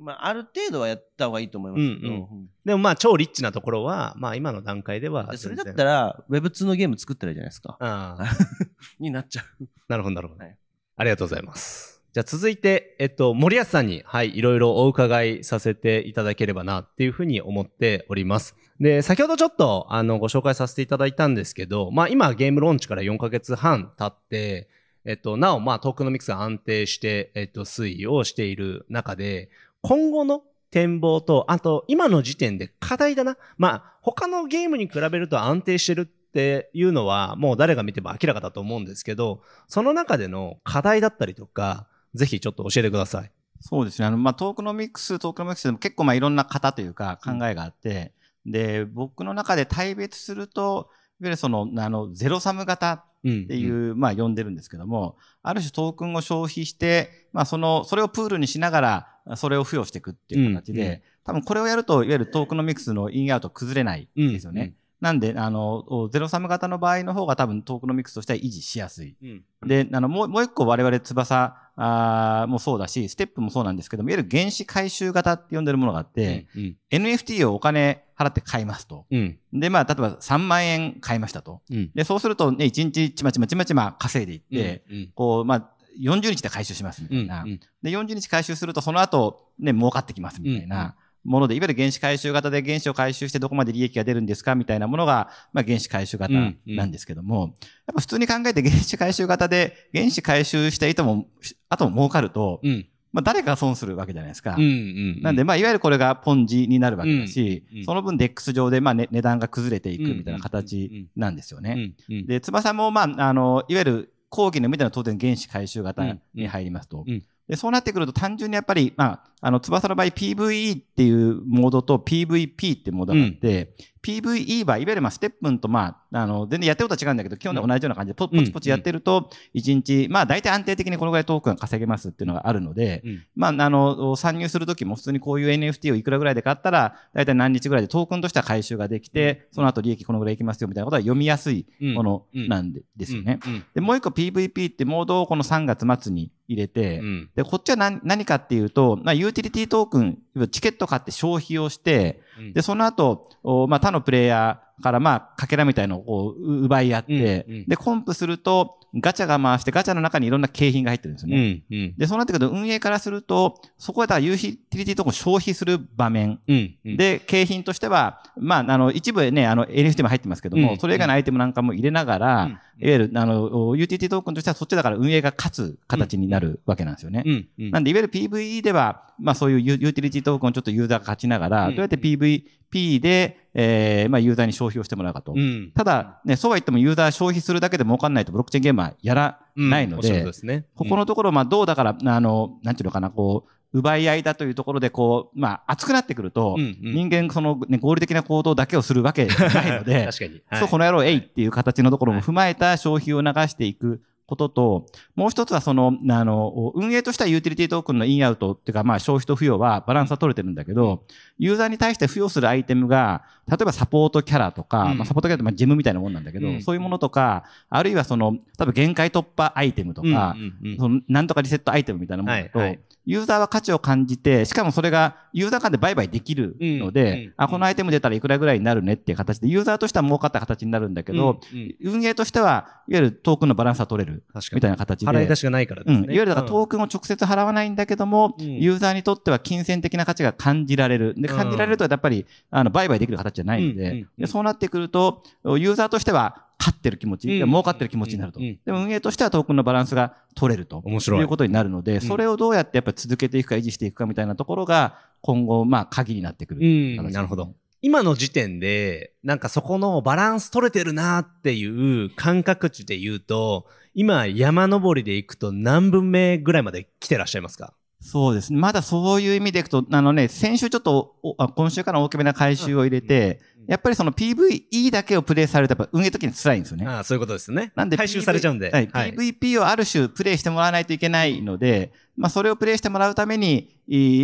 まあ、ある程度はやった方がいいと思いますけど、うんうんでもまあ超リッチなところは、まあ今の段階ではでそれだったら。ら Web2 のゲーム作ったらいいじゃないですか。ああ。になっちゃう。なるほど、なるほど。はいありがとうございます。じゃあ続いて、えっと、森保さんに、はい、いろいろお伺いさせていただければなっていうふうに思っております。で、先ほどちょっと、あの、ご紹介させていただいたんですけど、まあ今ゲームローンチから4ヶ月半経って、えっと、なお、まあトークノミクスが安定して、えっと、推移をしている中で、今後の展望と、あと、今の時点で課題だな。まあ、他のゲームに比べると安定してるっていうのは、もう誰が見ても明らかだと思うんですけど、その中での課題だったりとか、ぜひちょっと教えてください。そうですね。あの、まあ、トークノミクス、トークノミクスでも結構まあいろんな型というか考えがあって、で、僕の中で大別すると、いわゆるその、あの、ゼロサム型っうん。ていう、まあ呼んでるんですけども、ある種トークンを消費して、まあその、それをプールにしながら、それを付与していくっていう形で、うんうん多分これをやると、いわゆるトークノミクスのインアウト崩れないんですよね。うんうんなんで、あの、ゼロサム型の場合の方が多分トークノミクスとしては維持しやすい。うん。で、あの、もう、もう一個我々翼あーもそうだし、ステップもそうなんですけども、いわゆる原子回収型って呼んでるものがあって、うん。NFT をお金払って買いますと。うん。で、まあ、例えば3万円買いましたと。うん。で、そうするとね、1日ちまちまちまちま稼いでいって、うん、こう、まあ、40日で回収しますみたいな。うんで、40日回収すると、その後、ね、儲かってきますみたいなもので、いわゆる原子回収型で原子を回収してどこまで利益が出るんですかみたいなものが、まあ、原子回収型なんですけども、やっぱ普通に考えて原子回収型で原子回収した人も、あとも儲かると、うん。まあ、誰かが損するわけじゃないですか。うん。うん。なんで、まあ、いわゆるこれがポンジになるわけだし、うんうんその分、デックス上で、まあ、ね、値段が崩れていくみたいな形なんですよね。うん。うん。で、翼も、まあ、あの、いわゆる講義のみたいな当然原子回収型に入りますと。うんで、そうなってくると単純にやっぱり、まあ、あの、翼の場合 PVE っていうモードと PVP ってモードがあって、PVE はいわゆるまあステップンとまあ、あの、全然やってることは違うんだけど、基本で同じような感じでポポチポチやってると、1日、まあ大体安定的にこのぐらいトークンが稼げますっていうのがあるので、うんまあ、あの、参入するときも普通にこういう NFT をいくらぐらいで買ったら、大体何日ぐらいでトークンとしては回収ができて、その後利益このぐらいいきますよみたいなことは読みやすいものなんで,、ですよね。うん。で、もう一個 PVP ってモードをこの3月末に入れて、うん。で、こっちは何何かっていうと、まあ、ユーティリティトークン、チケット買って消費をして、で、その後、おまあ、他のプレイヤーから、まあ、かけらみたいのをこうう奪い合って、うんうんで、コンプすると、ガチャが回して、ガチャの中にいろんな景品が入ってるんですよね。うん。うん。で、そうなってくると、運営からすると、そこはだユーティリティトークンを消費する場面。うん。で、景品としては、まあ、あの、一部ね、あの、NFT も入ってますけども、うんそれ以外のアイテムなんかも入れながら、うんいわゆる、あの、ユーティリティトークンとしてはそっちだから運営が勝つ形になるわけなんですよね。うん。うん。なんで、いわゆる PVE では、まあそういうユユーティリティトークンをちょっとユーザーが勝ちながら、うんどうやって PVP で、えー、まあユーザーに消費をしてもらうかと。うん。ただ、ね、そうは言ってもユーザー消費するだけで儲かんないとブロックチェーンゲームはやらないので、おっしゃる通りですね。ここのところ、まあどうだから、あの、なんていうのかな、こう、奪い合いだというところで、こう、まあ熱くなってくると、うんうん人間、その、ね、合理的な行動だけをするわけじゃないので、確かに。はいそう、この野郎、えいっていう形のところも踏まえた消費を流していくことと、もう一つはその、あの、運営としてはユーティリティトークンのインアウトっていうか、まあ消費と付与はバランスは取れてるんだけど、ユーザーに対して付与するアイテムが、例えばサポートキャラとか、うん。まあサポートキャラってまあジェムみたいなもんなんだけど、うん。そういうものとか、あるいはその、多分限界突破アイテムとか、うんうんうん。そのなんとかリセットアイテムみたいなものだと、はいはいユーザーは価値を感じて、しかもそれがユーザー間で売買できるので、うんうんあ、このアイテム出たらいくらぐらいになるねっていう形で、ユーザーとしては儲かった形になるんだけど、うんうん運営としては、いわゆるトークンのバランスは取れる確かにみたいな形で。払い出しがないからうん。いですね。わゆるだからトークンを直接払わないんだけども、うんユーザーにとっては金銭的な価値が感じられる。で、感じられるとやっぱり、あの、売買できる形じゃないので、うんうんうんでそうなってくると、ユーザーとしては、勝ってる気持ち、儲かってる気持ちになると。でも運営としてはトークンのバランスが取れると。面白いいうことになるので、それをどうやってやっぱり続けていくか維持していくかみたいなところが、今後、まあ、鍵になってくる。うん、なるほど。今の時点で、なんかそこのバランス取れてるなっていう感覚値で言うと、今山登りで行くと何分目ぐらいまで来てらっしゃいますか？そうですね。まだそういう意味でいくと、あのね、先週ちょっと、おあ今週から大きめな回収を入れて、やっぱりその PVE だけをプレイされるとやっぱ運営時に辛いんですよね。ああ、そういうことですね。なんで回収されちゃうんで。PV はい。PVP をある種プレイしてもらわないといけないので、まあそれをプレイしてもらうために、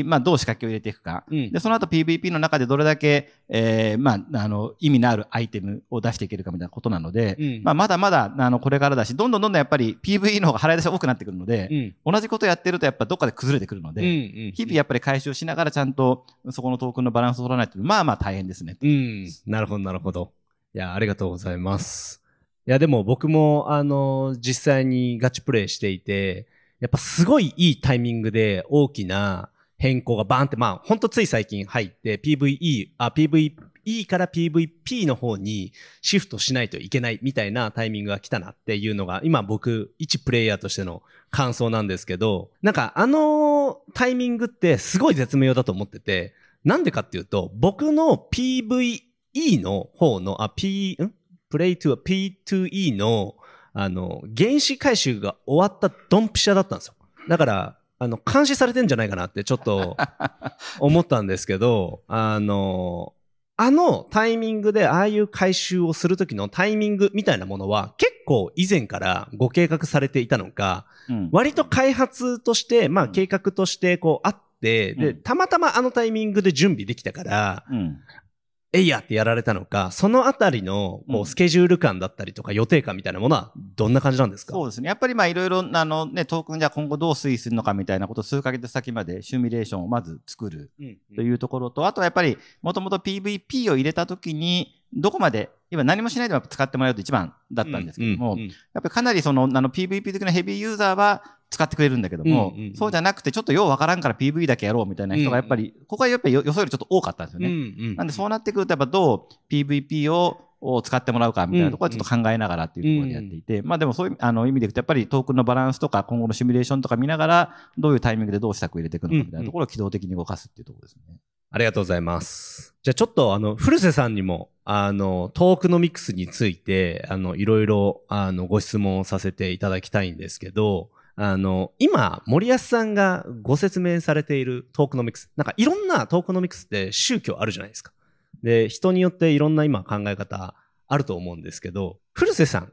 まあどう仕掛けを入れていくか。うんで、その後 PVP の中でどれだけ、えー、まあ、あの、意味のあるアイテムを出していけるかみたいなことなので、うんまあまだまだ、あの、これからだし、どんどんどんどんやっぱり PVE の方が払い出しが多くなってくるので、うん。同じことやってるとやっぱどっかで崩れてくるので、うんうん日々やっぱり回収しながらちゃんとそこのトークンのバランスを取らないと、まあまあ大変ですね。うん。なるほど、なるほど。いや、ありがとうございます。いや、でも僕も、あの、実際にガチプレイしていて、やっぱすごいいいタイミングで大きな変更がバーンって、まあ、ほんとつい最近入って PVE、あ、PVE から PVP の方にシフトしないといけないみたいなタイミングが来たなっていうのが、今僕、一プレイヤーとしての感想なんですけど、なんかあのタイミングってすごい絶妙だと思ってて、なんでかっていうと、僕の PVE の方の、あ、P、ん？プレイトゥ P2E の、あの、原子回収が終わったドンピシャだったんですよ。だから、あの、監視されてんじゃないかなってちょっと 思ったんですけど、あの、あのタイミングでああいう回収をするときのタイミングみたいなものは結構以前からご計画されていたのか、うん。割と開発として、まあ計画としてこうあって、で、うん。たまたまあのタイミングで準備できたから、うんえいやってやられたのか、そのあたりのうん。こうスケジュール感だったりとか予定感みたいなものはどんな感じなんですか？そうですね。やっぱりまあいろいろ、あのね、トークンじゃあ今後どう推移するのかみたいなことを数ヶ月先までシミュレーションをまず作るうんというところと、あとはやっぱりもともと PVP を入れたときに、どこまで、今何もしないでも使ってもらうと一番だったんですけども、うんうんやっぱりかなりその、あの PVP 的なヘビーユーザーは使ってくれるんだけども、うんうんうん。そうじゃなくてちょっとようわからんから PV だけやろうみたいな人がやっぱり、ここはやっぱり予想よりちょっと多かったんですよね。うんなんでそうなってくるとやっぱどう PVP をを使ってもらうかみたいなところはちょっと考えながらっていうところでやっていて、まあでもそういうあの意味でいくとやっぱりトークンのバランスとか今後のシミュレーションとか見ながらどういうタイミングでどう施策を入れていくのかみたいなところを機動的に動かすっていうところですね。ありがとうございます。じゃあちょっとあの、古瀬さんにも、あの、トークノミクスについて、あの、いろいろ、あの、ご質問をさせていただきたいんですけど、あの、今、森保さんがご説明されているトークノミクス、なんかいろんなトークノミクスって宗教あるじゃないですか。で、人によっていろんな今考え方あると思うんですけど、古瀬さん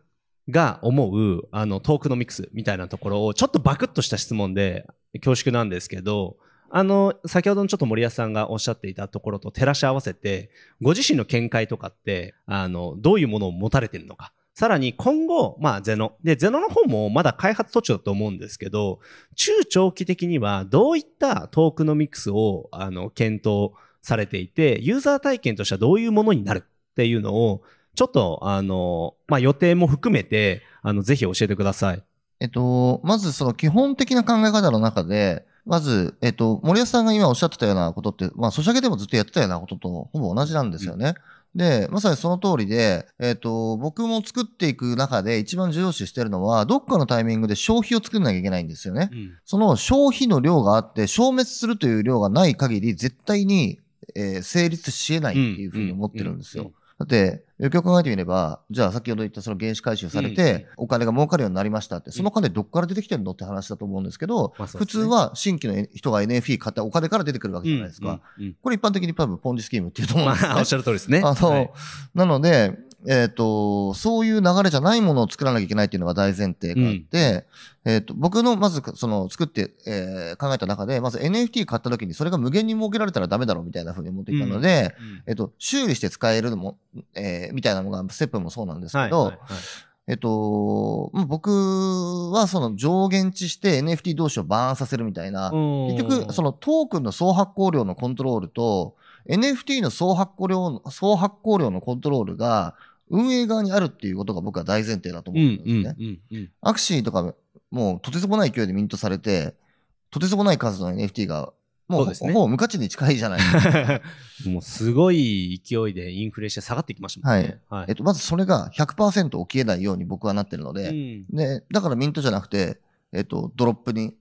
が思う、あの、トークノミクスみたいなところを、ちょっとバクッとした質問で恐縮なんですけど、あの、先ほどのちょっと森保さんがおっしゃっていたところと照らし合わせて、ご自身の見解とかって、あの、どういうものを持たれてるのか。さらに今後、まあ、ゼノ。で、ゼノの方もまだ開発途中だと思うんですけど、中長期的にはどういったトークノミクスを、あの、検討されていて、ユーザー体験としてはどういうものになるっていうのを、ちょっと、あの、まあ、予定も含めて、あの、ぜひ教えてください。えっと、まずその基本的な考え方の中で、まず、えっと、森保さんが今おっしゃってたようなことって、まあ、ソシャゲでもずっとやってたようなこととほぼ同じなんですよね。で、まさにその通りで、えっと、僕も作っていく中で一番重要視してるのは、どっかのタイミングで消費を作らなきゃいけないんですよね。その消費の量があって、消滅するという量がない限り、絶対に、えー成立し得ないっていうふうに思ってるんですよ。だって、よくよく考えてみれば、じゃあ先ほど言ったその原資回収されて、お金が儲かるようになりましたって、その金どっから出てきてるのって話だと思うんですけど、普通は新規の人が NFE 買ったお金から出てくるわけじゃないですか。これ一般的に多分ポンジスキームっていうと思うんですよ、ね。まあ、おっしゃる通りですね。あの、はいなので、えっ、と、そういう流れじゃないものを作らなきゃいけないっていうのが大前提があって、えっ、と、僕のまず、その、作って、えー考えた中で、まず NFT 買った時にそれが無限に設けられたらダメだろうみたいなふうに思っていたので、えっ、と、修理して使えるのも、えーみたいなのが、ステップもそうなんですけど、はいはいはい。えっと、まあ僕はその上限値して NFT 同士をバーンさせるみたいな、結局、そのトークンの総発行量のコントロールと、NFT の総発行量の、総発行量のコントロールが、運営側にあるっていうことが僕は大前提だと思ううんんですね。うんうんうんアクシーとか、もうとてつもない勢いでミントされて、とてつもない数の NFT が、もうそうですねほぼ無価値に近いじゃないですか。もうすごい勢いでインフレして下がってきましたもんね。はいえっと、まずそれが100%起きえないように僕はなってるので、うんで、だからミントじゃなくて、えっと、ドロップに、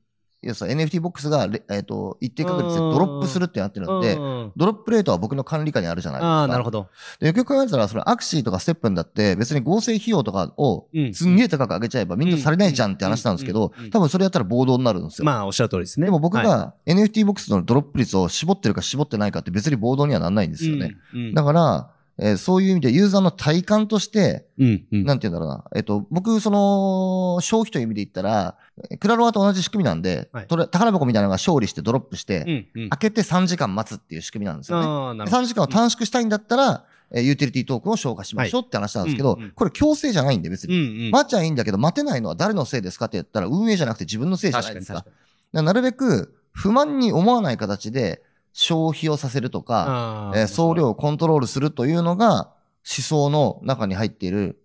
要するに NFT ボックスがレ、えっと、一定確率でドロップするってなってるので、うんドロップレートは僕の管理下にあるじゃないですか。ああ、なるほど。で、よくよく考えたら、そのアクシーとかステップンだって別に合成費用とかをうんすんげえ高く上げちゃえばみんなされないじゃんって話なんですけど多分それやったら暴動になるんですよ。まあ、おっしゃる通りですね。でも僕はいが NFT ボックスのドロップ率を絞ってるか絞ってないかって別に暴動にはならないんですよね。。だから、えーそういう意味でユーザーの体感として、うんうんなんて言うんだろうな。えっと、僕、その、消費という意味で言ったら、えクラロワと同じ仕組みなんで、はい宝箱みたいなのが勝利してドロップして、うんうん開けて3時間待つっていう仕組みなんですよね。ああ、なるほど。3時間を短縮したいんだったら、えーユーティリティトークンを消化しましょうって話なんですけど、はいうんうんこれ強制じゃないんで別うんに。うん。待っちゃいいんだけど、待てないのは誰のせいですかって言ったら、運営じゃなくて自分のせいじゃないですか。だか確かなるべく不満に思わない形で消費をさせるとか、えー総量をコントロールするというのが思想の中に入っている、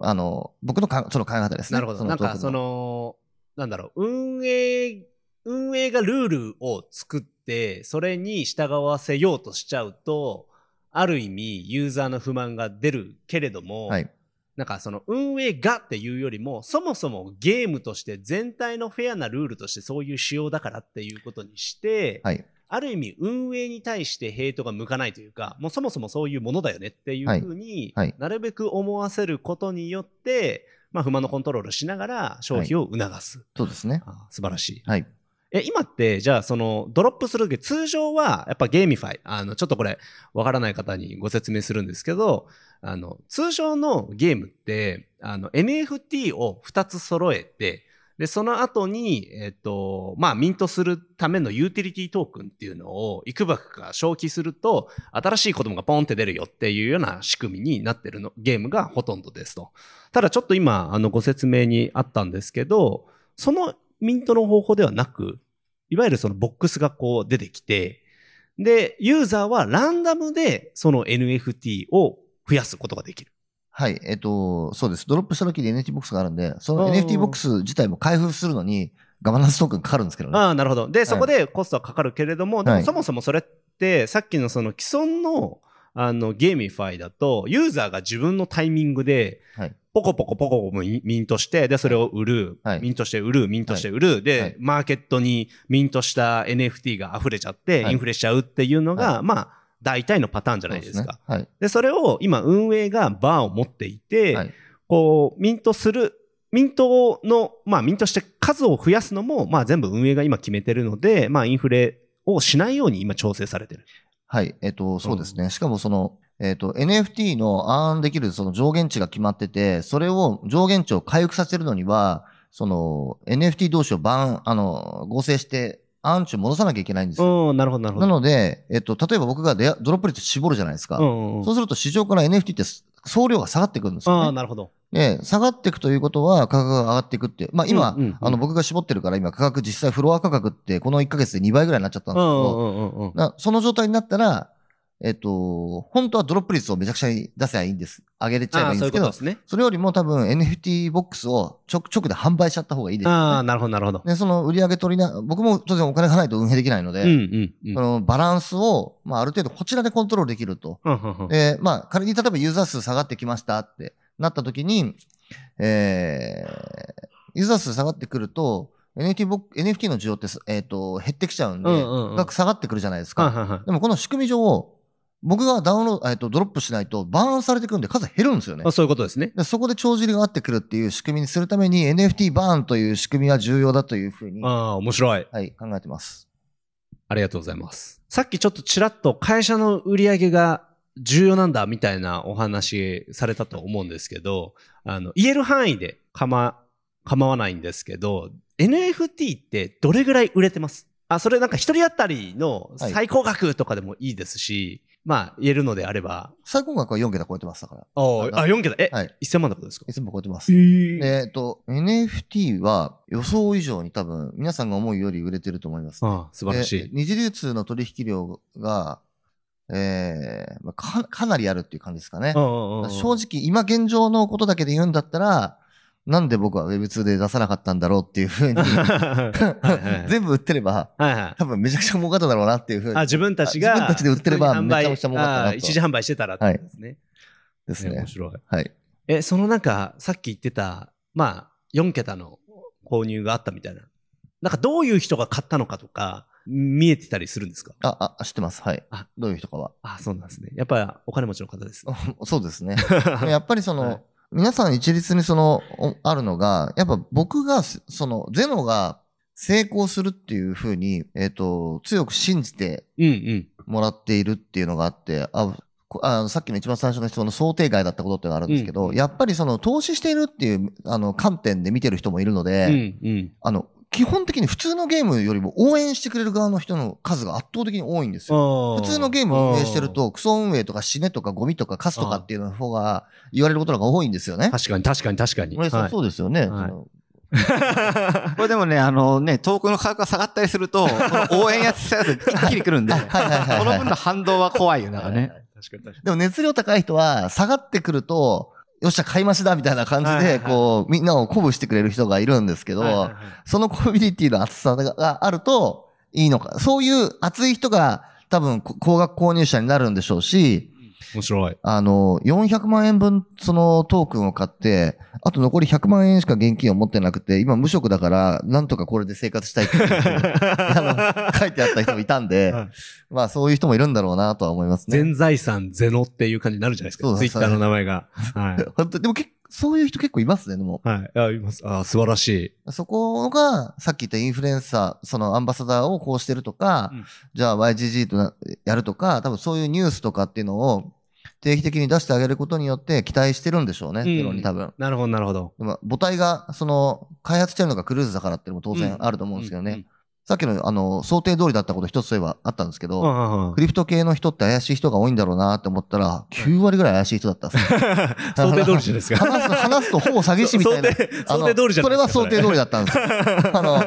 あの、僕のかその考え方ですね。なるほど。なんか、その、なんだろう、運営、運営がルールを作って、それに従わせようとしちゃうと、ある意味、ユーザーの不満が出るけれども、はい。なんかその運営がっていうよりも、そもそもゲームとして全体のフェアなルールとしてそういう仕様だからっていうことにして、はい。ある意味運営に対してヘイトが向かないというか、もうそもそもそういうものだよねっていうふうに、はいはいなるべく思わせることによって、まあ不満のコントロールしながら消費を促す。そうですね。あ素晴らしい。はい。え、今って、じゃあ、その、ドロップするとき、通常は、やっぱ GameFi。あの、ちょっとこれ、わからない方にご説明するんですけど、あの、通常のゲームって、あの、NFT を2つ揃えて、で、その後に、えっ、と、まあ、ミントするためのユーティリティトークンっていうのを、いくばくか消費すると、新しい子供がポンって出るよっていうような仕組みになってるの、ゲームがほとんどですと。ただ、ちょっと今、あの、ご説明にあったんですけど、そのミントの方法ではなく、いわゆるそのボックスがこう出てきて、で、ユーザーはランダムでその NFT を増やすことができる。はい。えっと、そうです。ドロップした時に NFT ボックスがあるんで、そのうん NFT ボックス自体も開封するのに、ガバナンストークンかかるんですけどね。ああ、なるほど。で、そこでコストはかかるけれども、ではい。もそもそもそれって、さっきのその既存のあの GameFi だと、ユーザーが自分のタイミングではい、ポコポコポコポコミミントして、で、それを売る、はい。ミントして売る、ミントして売る、で、はい。マーケットにミントした NFT が溢れちゃって、はい。インフレしちゃうっていうのが、はまあ、大体のパターンじゃないですか。そうね。はい。で、それを今運営がバーを持っていて、はいこう、ミントする、ミントの、まあ、ミントして数を増やすのも、まあ、全部運営が今決めてるので、まあ、インフレをしないように今調整されてる。はい。えっと、そうですね。しかもその、えっと、NFT のアーンできるその上限値が決まってて、それを上限値を回復させるのには、その NFT 同士をバン、あの、合成して、アーン値を戻さなきゃいけないんですよ。うん、なるほど、なるほなど。ので、えっと、例えば僕がデアドロップ率絞るじゃないですか。うんうんうんそうすると市場から NFT って総量が下がってくるんですああ、よ、ね。なるほど。で、下がっていくということは価格が上がっていくっていう。まあ今、うんうんうんあの僕が絞ってるから今価格実際フロア価格ってこの1ヶ月で2倍ぐらいになっちゃったんうですけど、んうんうんうん。なその状態になったら、えっと、本当はドロップ率をめちゃくちゃに出せばいいんです。上げれちゃえばいいんですけど、そね。それよりも多分 NFT ボックスを直直で販売しちゃった方がいいですよね、ああ、なるほど、なるほど。で、その売り上げ取りな、僕も当然お金がないと運営できないので、うんうんうん。そのバランスを、まあある程度こちらでコントロールできると。うんうんうんで、まあ仮に例えばユーザー数下がってきましたってなった時に、えー、ユーザー数下がってくると、NFT ボック NFT の需要ってす、えっ、と、減ってきちゃうんで、うんうんうん価格下がってくるじゃないですか。はいはいはいでもこの仕組み上、僕がダウンロード、えっ、と、ドロップしないとバーンされてくるんで数減るんですよねあ。そういうことですね。でそこで帳尻が合ってくるっていう仕組みにするために NFT バーンという仕組みは重要だというふうに、ああ、面白い。はい、考えてます。ありがとうございます。さっきちょっとちらっと会社の売り上げが重要なんだみたいなお話されたと思うんですけど、あの、言える範囲で構、構わないんですけど、NFT ってどれぐらい売れてます？あ、それなんか一人当たりの最高額とかでもいいですし、まあ言えるのであれば、最高額は4桁超えてますだから。ああ、4桁、え、はい。1000万ってことですか？いつも超えてます。えでえっと、NFT は予想以上に多分皆さんが思うより売れてると思います。ああ、素晴らしい。で二次流通の取引量が、えーまあか、かなりあるっていう感じですかね。正直、今現状のことだけで言うんだったら、なんで僕は Web2 で出さなかったんだろうっていうふうに、全部売ってれば、はいはい。多分めちゃくちゃ儲かっただろうなっていうふうに。あ、自分たちが、あ自分たちで売ってればめちゃめちゃ儲かったなとあ一時販売してたらってことですね。ですねえ面。白い。はい。え、そのなんか、さっき言ってた、まあ、4桁の購入があったみたいな。なんかどういう人が買ったのかとか、見えてたりするんですか？あ、あ、知ってます。はいあ。どういう人かは。あ、そうなんですね。やっぱりお金持ちの方です。そうですね。やっぱりその、はい皆さん一律にその、おあるのが、やっぱ僕が、その、ゼノが成功するっていうふうに、えっ、と、強く信じて。もらっているっていうのがあって、あのさっきの一番最初の質問の想定外だったことってのがあるんですけど、うんやっぱりその投資しているっていうあの観点で見てる人もいるので、うんうん。あの、基本的に普通のゲームよりも応援してくれる側の人の数が圧倒的に多いんですよ。普普通のゲームを運営してる、と、クソ運営とか死ねとかゴミとかカスとかっていうの方が言われることが多いんですよね。確かに確かに確かに。俺さんはいそうですよね。はいその これでもね、あのね、トークンの価格が下がったりすると、この応援やってたやつ一気に来るんで、こ はいはいはいはいの分の反動は怖いよ、なんかね。確かに確かでも熱量高い人は下がってくると、よっしゃ、買い増しだみたいな感じで、こう、みんなを鼓舞してくれる人がいるんですけど、そのコミュニティの厚さがあるといいのか。そういう熱い人が多分こ高額購入者になるんでしょうし、面白い。あの、400万円分そのトークンを買って、あと残り100万円しか現金を持ってなくて、今無職だから、なんとかこれで生活したいって あの書いてあった人もいたんで、はいまあそういう人もいるんだろうなとは思いますね。全財産ゼノっていう感じになるじゃないですか。ツイッターの名前が。はい。本当でもけそういう人結構いますね、でも。はい。あ、います。あ、素晴らしい。そこが、さっき言ったインフルエンサー、そのアンバサダーをこうしてるとか、うんじゃあ YGG となやるとか、多分そういうニュースとかっていうのを定期的に出してあげることによって期待してるんでしょうね、に多分。なるほど、なるほど。でも母体が、その、開発してるのがクルーズだからっていうのも当然あると思うんですけどね。さっきの、あの、想定通りだったこと一つそういえばあったんですけど、うんクリプト系の人って怪しい人が多いんだろうなって思ったら、9割ぐらい怪しい人だったんですよ。想定通りじゃないですか。話すと、話すとほぼ詐欺師みたいな。想定想定通りじゃないですか。それは想定通りだったんですよ。あの、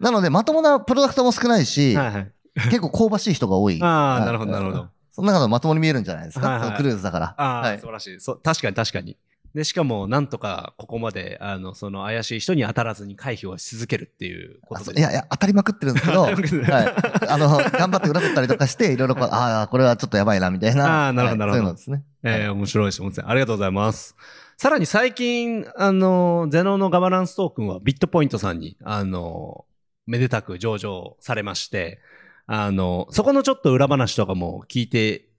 なので、まともなプロダクトも少ないし、はいはい。結構香ばしい人が多い。ああ、はいなるほど、なるほど。。その中でまともに見えるんじゃないですか。はいはいクルーズだから。ああ、はい素晴らしい。そう、確かに確かに。で、しかも、なんとか、ここまで、あの、その、怪しい人に当たらずに回避をし続けるっていうこあとで。いやいや、当たりまくってるんですけど、はい。あの、頑張って裏取ったりとかして、いろいろこう、ああ、これはちょっとやばいな、みたいな。あーなるほどはいなるほどそういうのですね。えー面白いです。面白いありがとうございます。さらに最近、あの、ゼノのガバナンストークンはビットポイントさんに、あの、めでたく上場されまして、あの、そこのちょっと裏話とかも聞いてい、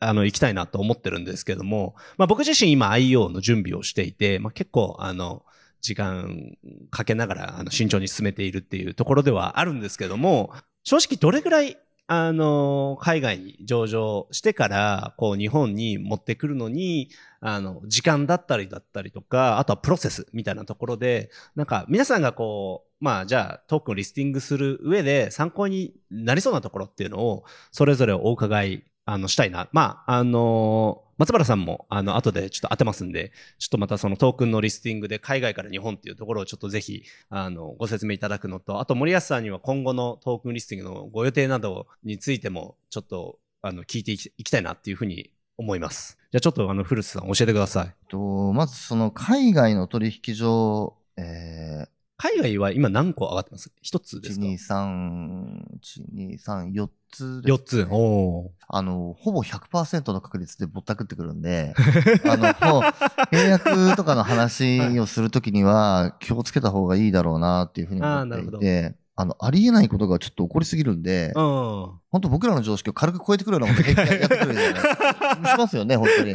あの、行きたいなと思ってるんですけども、まあ僕自身今 IO の準備をしていて、まあ結構、あの、時間かけながら、あの、慎重に進めているっていうところではあるんですけども、正直どれぐらいあの、海外に上場してから、こう、日本に持ってくるのに、あの、時間だったりだったりとか、あとはプロセスみたいなところで、なんか、皆さんがこう、まあ、じゃあ、トークンをリスティングする上で参考になりそうなところっていうのを、それぞれお伺い、あの、したいな。まあ、あの松原さんも、あの、後でちょっと当てますんで、ちょっとまたそのトークンのリスティングで海外から日本っていうところをちょっとぜひ、あの、ご説明いただくのと、あと森保さんには今後のトークンリスティングのご予定などについても、ちょっと、あの、聞いていきたいなっていうふうに思います。じゃあちょっと、あの、古瀬さん教えてください。と、まずその海外の取引所、え海外は今何個上がってます？一つー、ですか？1、2、3、1、2、3、4つです、?4 つ。おー。あの、ほぼ100%の確率でぼったくってくるんで、あの、もう、契約とかの話をするときには 気をつけた方がいいだろうなっていうふうに思っていて、あの、ありえないことがちょっと起こりすぎるんで、うん。本当僕らの常識を軽く超えてくるようなことやってくるじゃない しますよね、本当に。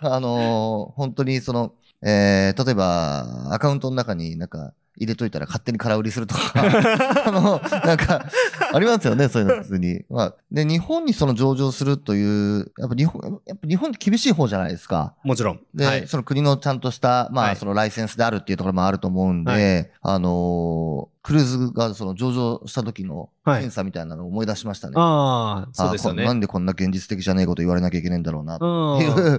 あのー本当にその、えー、例えば、アカウントの中になんか入れといたら勝手に空売りするとか、あの、なんか、ありますよね、そういうの普通に。まあ、で、日本にその上場するという、やっぱ日本、やっぱ日本って厳しい方じゃないですか。もちろん。で、はい。その国のちゃんとした、まあ、はいそのライセンスであるっていうところもあると思うんで、はあのークルーズがその上場した時のはい検査みたいなのを思い出しましたね。ああ、そうですよね。なんでこんな現実的じゃねえこと言われなきゃいけないんだろうな。うん。っていう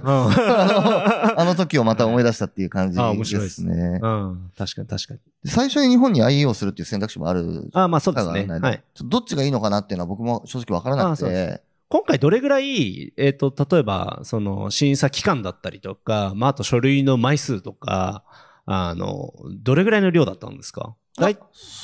時をまた思い出したっていう感じあ面白いですですね。うん。確かに確かに。最初に日本に IEO するっていう選択肢もある。ああ、まあそうですね。ないはい。ちょっとどっちがいいのかなっていうのは僕も正直わからなくあそて。今回どれぐらい、えっ、と、例えば、その、審査期間だったりとか、まあ、あと書類の枚数とか、あの、どれぐらいの量だったんですか？大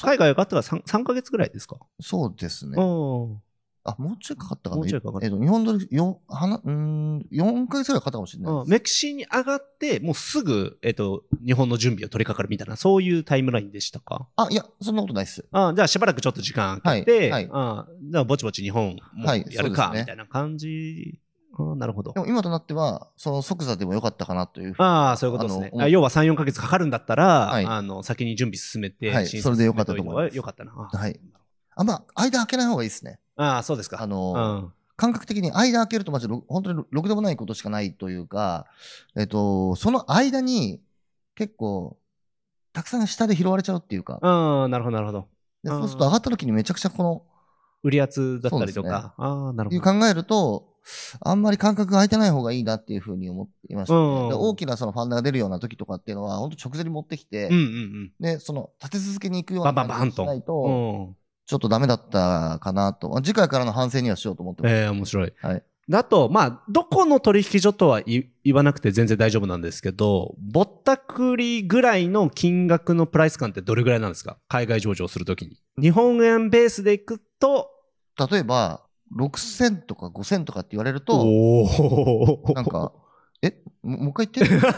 海外上がったら 3, 3ヶ月ぐらいですか？そうですね。おあ、もうちょいかかったかな。もうちょいかかったえっと、日本ドル、よ、はな、うーん、4ヶ月ぐらいかかったかもしれないです。メキシに上がって、もうすぐ、えっ、と、日本の準備を取り掛かるみたいな、そういうタイムラインでしたか？あ、いや、そんなことないです。あじゃあしばらくちょっと時間空けて、はいはいあじゃあぼちぼち日本もはいやるか、そうですねみたいな感じ。あなるほどで。も今となっては、その即座でもよかったかなという。ああ、そういうことですねあ。要は3、4ヶ月かかるんだったら、はいあの、先に準備進めて、はいそれでよかったと思いますよかったな。あはい。あんま、間開けない方がいいですね。ああ、そうですか。あのうん感覚的に間開けるとマジでろ本当にろくでもないことしかないというか、えっと、その間に結構、たくさん下で拾われちゃうっていうか、ああ、なるほど、なるほど。でうんそうすると上がった時にめちゃくちゃこの、売り圧だったりとか。ああ、なるいうほど。考えると、あんまり感覚が空いてない方がいいなっていうふうに思っていました、ねうんで大きなそのファンダが出るような時とかっていうのは、本当直前に持ってきて、うんうんで、その立て続けに行くようなバンバンバンと感じにしないと、うん。うん。ちょっとダメだったかなと。まあ次回からの反省にはしようと思ってます。ええ面白い。はい。だと、まあ、どこの取引所とは言言わなくて全然大丈夫なんですけど、ぼったくりぐらいの金額のプライス感ってどれぐらいなんですか？海外上場するときに。日本円ベースでいくと、例えば、6000とか5000とかって言われると、なんか、えももう一回言って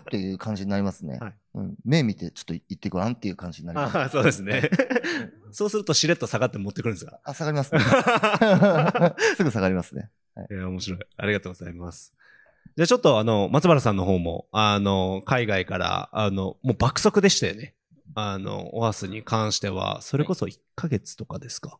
っていう感じになりますね。はいうん、目見てちょっと言ってごらんっていう感じになります。そうですね。そうするとしれっと下がって持ってくるんですか？あ、下がりますね。すぐ下がりますね。いや、面白い。ありがとうございます。じゃあちょっとあの、松原さんの方も、あの、海外から、あの、もう爆速でしたよね。あの、オアスに関しては、それこそ1ヶ月とかですか？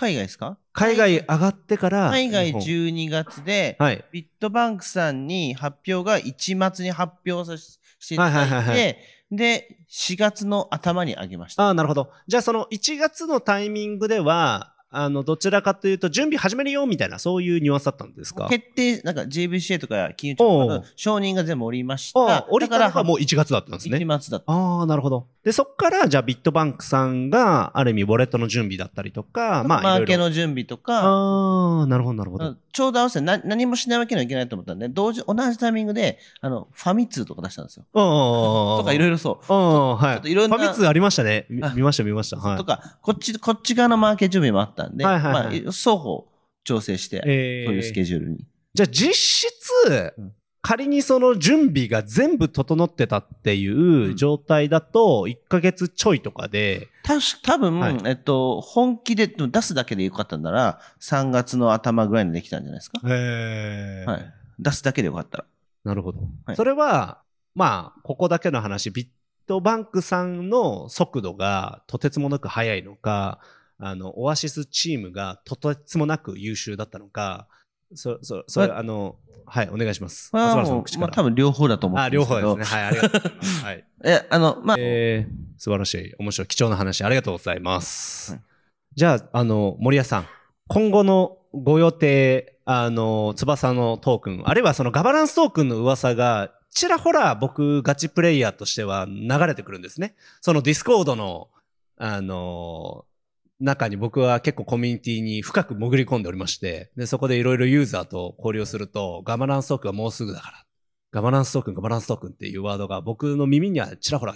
海外ですか？海外上がってから、海外日本12月で、はい。ビットバンクさんに発表が1月に発表させしていただいて、はいはいはいはで、4月の頭に上げました。ああ、なるほど。じゃあその1月のタイミングでは、あの、どちらかというと、準備始めるよ、みたいな、そういうニュアンスだったんですか？決定、なんか JVCA とか金融庁とか承認が全部おりましあたあ。、折りからがもうう1月だったんですね。1月だった。ああ、なるほど。で、そっから、じゃあ、ビットバンクさんが、ある意味、ウォレットの準備だったりとか、まあ、マーケの準備とか、ああ、なるほど、なるほど。ちょうど合わせてな何もしないわけにはいけないと思ったんで、同時、同じタイミングで、あの、ファミ通とか出したんですよ。とかいろいろそう。ああ、はい。ちょっといろんなファミ通ありましたね。見ました、見ました。はい。とか、こっち、こっち側のマーケ準備もあったんで、はいはいはいまあ、双方調整して、えーそういうスケジュールに。じゃあ、実質、うん仮にその準備が全部整ってたっていう状態だと、1ヶ月ちょいとかで、たし多分、はいえっと、本気で出すだけでよかったんなら、3月の頭ぐらいにできたんじゃないですか。へはい。出すだけでよかったら。なるほど。はいそれは、まあ、ここだけの話、ビットバンクさんの速度がとてつもなく速いのか、あの、 Oasys チームがとてつもなく優秀だったのか、そ、そ、それ、まあの、はい、お願いします。まあの口から。多分両方だと思ってあ、るんですけど。両方ですね。はい、ありがとうございます。はい。え、あの、まあ、えー、素晴らしい、面白い、貴重な話、ありがとうございます。はいじゃあ、あの、守安さん、今後のご予定、あの、翼のトークン、あるいはそのガバナンストークンの噂が、ちらほら僕、ガチプレイヤーとしては流れてくるんですね。その Discord の、あの、中に僕は結構コミュニティに深く潜り込んでおりまして、で、そこでいろいろユーザーと交流すると、ガバナンストークンはもうすぐだから。ガバナンストークン、ガバナンストークンっていうワードが僕の耳にはちらほら。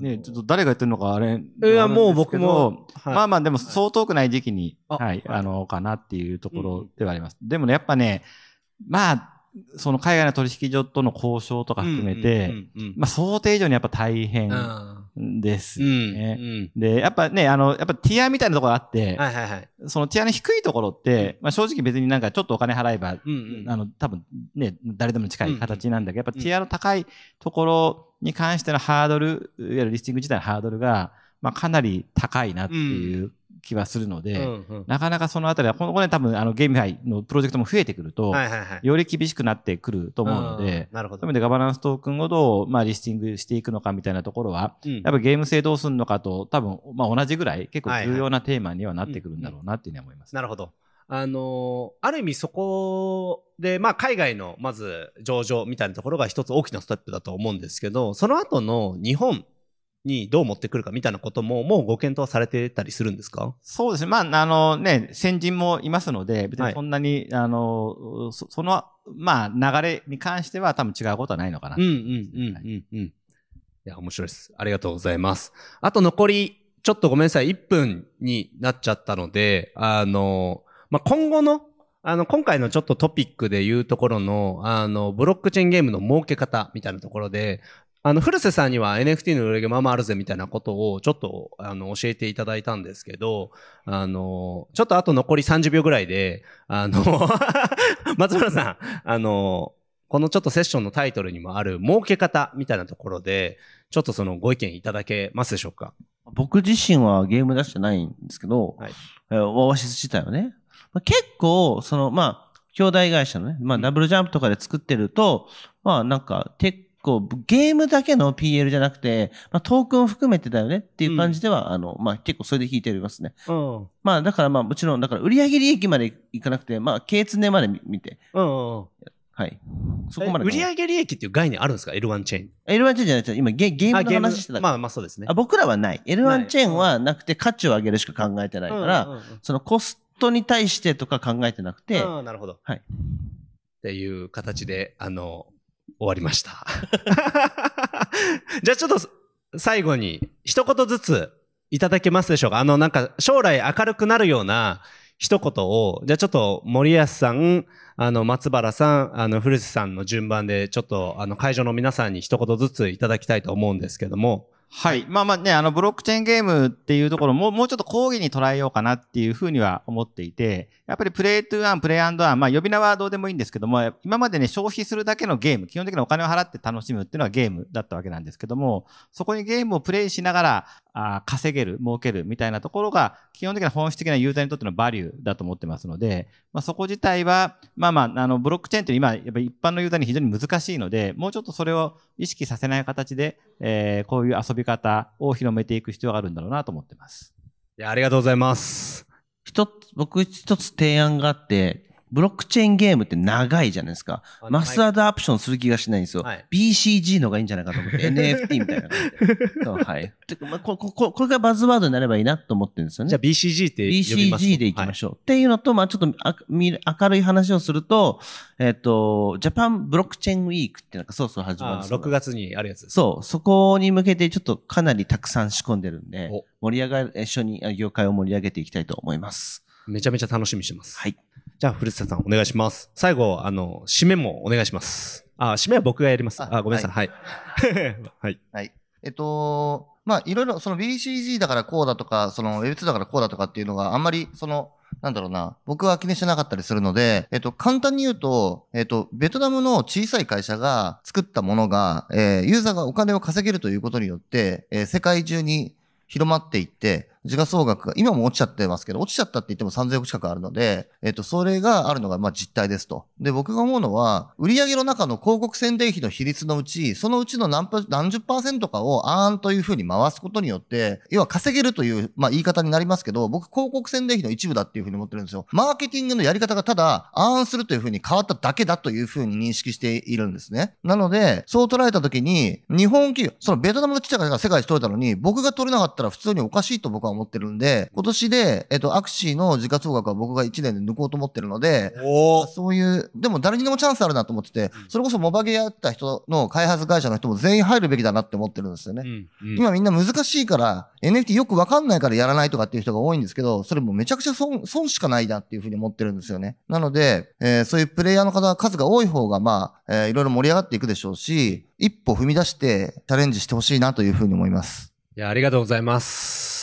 ね、ちょっと誰が言ってるのかあれ。いや、もう僕も。はいまあまあ、でも、そう遠くない時期に、あはい、はいあの、かなっていうところではあります。でもね、やっぱね、まあ、その海外の取引所との交渉とか含めて、まあ、想定以上にやっぱ大変あですね。うんで、やっぱね、あの、やっぱティアみたいなところがあって、はいはいはい。そのティアの低いところって、まあ正直別になんかちょっとお金払えば、うんうん。あの、多分ね、誰でも近い形なんだけど、やっぱティアの高いところに関してのハードル、いわゆるリスティング自体のハードルが、まあかなり高いなっていう気はするので、うんうんなかなかそのあたりは、このこれ多分あのゲームイのプロジェクトも増えてくると、はいはいはい。より厳しくなってくると思うので、うんなるほどそういう意味。でガバナンストークンをどう、まあ、リスティングしていくのかみたいなところは、うんやっぱゲーム性どうするのかと、多分、まあ、同じぐらい結構重要なテーマにはなってくるんだろうなっていうふうに思います。なるほど。あのーある意味そこで、まあ海外のまず上場みたいなところが一つ大きなステップだと思うんですけど、その後の日本にどう持ってくるかみたいなことももうご検討されてたりするんですか？そうですね。まあ、あのね、先人もいますので、別はいにそんなに、あの、そその、まあ、流れに関しては多分違うことはないのかな。うんうんうんうんうん。いや、面白いです。ありがとうございます。あと残り、ちょっとごめんなさい、1分になっちゃったので、あの、まあ、今後の、あの、今回のちょっとトピックで言うところの、あの、ブロックチェーンゲームの儲け方みたいなところで、あの、古瀬さんには NFT の売り上げまあまああるぜみたいなことをちょっと、あの、教えていただいたんですけど、あの、ちょっとあと残り30秒ぐらいで、あの、松村さん、あの、このちょっとセッションのタイトルにもある儲け方みたいなところで、ちょっとそのご意見いただけますでしょうか？僕自身はゲーム出してないんですけど、はい。えーオアシス自体はね、まあ、結構、その、まあ、兄弟会社のね、まあ、ダブルジャンプとかで作ってると、まあ、なんか、結構、ゲームだけの PL じゃなくて、まあ、トークン含めてだよねっていう感じでは、あの、まあ、結構それで引いておりますね。うん。まあ、だからまあ、もちろん、だから売上利益までいかなくて、まあ、経常まで見見て、うん。はい。そこまで。売上利益っていう概念あるんですか ?L1 チェーン。L1 チェーンじゃなくて、今ゲゲームの話してた。まあまあそうですね。あ僕らはない。ない L1 チェーンはなくて価値を上げるしか考えてないから、うんうんうんそのコストに対してとか考えてなくて、ああ、なるほど。はい。っていう形で、あの、終わりました。じゃあちょっと最後に一言ずついただけますでしょうか？あの、なんか将来明るくなるような一言を、じゃあちょっと森保さん、あの、松原さん、あの、古瀬さんの順番で、ちょっと、あの、会場の皆さんに一言ずついただきたいと思うんですけども、はい。まあまあね、あの、ブロックチェーンゲームっていうところも、もうちょっと講義に捉えようかなっていうふうには思っていて、やっぱりプレイトゥーアン、プレイアンドアン、まあ呼び名はどうでもいいんですけども、今までね、消費するだけのゲーム、基本的にお金を払って楽しむっていうのはゲームだったわけなんですけども、そこにゲームをプレイしながら、あ稼げる、儲けるみたいなところが、基本的な本質的なユーザーにとってのバリューだと思ってますので、まあそこ自体は、まあまあ、あの、ブロックチェーンって今、やっぱり一般のユーザーに非常に難しいので、もうちょっとそれを意識させない形で、えー、こういう遊び方を広めていく必要があるんだろうなと思ってます。いや、ありがとうございます。一つ、僕一つ提案があって、ブロックチェーンゲームって長いじゃないですか。あマスアダプションする気がしないんですよ。はい BCG のがいいんじゃないかと思って、NFT みたいな感じで。そうはい。まあここここれがバズワードになればいいなと思ってるんですよね。じゃあ BCG って呼びます BCG でいきましょう。っていうのと、まあちょっとあみ明るい話をすると、えっ、と、ジャパンブロックチェーンウィークっていうのがそろそろ始まるんあですよ6月にあるやつ。そう、そこに向けてちょっとかなりたくさん仕込んでるんでお、盛り上がる、一緒にあ業界を盛り上げていきたいと思います。めちゃめちゃ楽しみにしてます。はい。じゃあ、古瀬さんお願いします。最後、あの、締めもお願いします。あ、締めは僕がやります。ああ、ごめんなさい。はい。はい。はい。えっと、まあ、いろいろ、その BCG だからこうだとか、その Web2 だからこうだとかっていうのがあんまり、その、なんだろうな、僕は気にしてなかったりするので、えっと、簡単に言うと、えっと、ベトナムの小さい会社が作ったものが、えーユーザーがお金を稼げるということによって、えー世界中に広まっていって、時価総額が、今も落ちちゃってますけど、落ちちゃったって言っても3000億近くあるので、えっと、それがあるのが、まあ、実態ですと。で、僕が思うのは、売上の中の広告宣伝費の比率のうち、そのうちの何何十パーセントかをアーンというふうに回すことによって、要は稼げるという、まあ、言い方になりますけど、僕、広告宣伝費の一部だっていうふうに思ってるんですよ。マーケティングのやり方がただ、アーンするというふうに変わっただけだというふうに認識しているんですね。なので、そう捉えたときに、日本企業、そのベトナムのちっちゃい会社が世界一取れたのに、僕が取れなかったら普通におかしいと僕は思ってるんで、今年で、えっと、アクシーの時価総額は僕が1年で抜こうと思ってるので、おそういう、でも誰にでもチャンスあるなと思ってて、それこそモバゲやった人の開発会社の人も全員入るべきだなって思ってるんですよね。うん。今みんな難しいから、NFT よくわかんないからやらないとかっていう人が多いんですけど、それもうめちゃくちゃ損、損しかないなっていうふうに思ってるんですよね。なので、えーそういうプレイヤーの方が数が多い方が、まあ、えーいろいろ盛り上がっていくでしょうし、一歩踏み出してチャレンジしてほしいなというふうに思います。いや、ありがとうございます。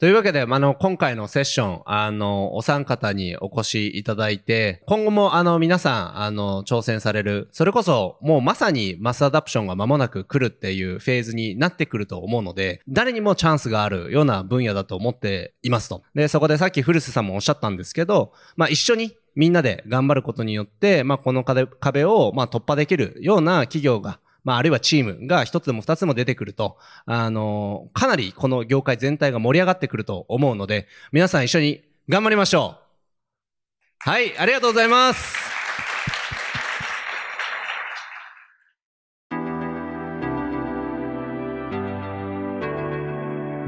というわけで、あの、今回のセッション、あの、お三方にお越しいただいて、今後も、あの、皆さん、あの、挑戦される、それこそ、もうまさにマスアダプションが間もなく来るっていうフェーズになってくると思うので、誰にもチャンスがあるような分野だと思っていますと。で、そこでさっき古瀬さんもおっしゃったんですけど、まあ、一緒にみんなで頑張ることによって、まあ、この壁を、まあ、突破できるような企業が、まあ、あるいはチームが一つでも二つも出てくると、あのかなりこの業界全体が盛り上がってくると思うので、皆さん一緒に頑張りましょう。はい、ありがとうございます。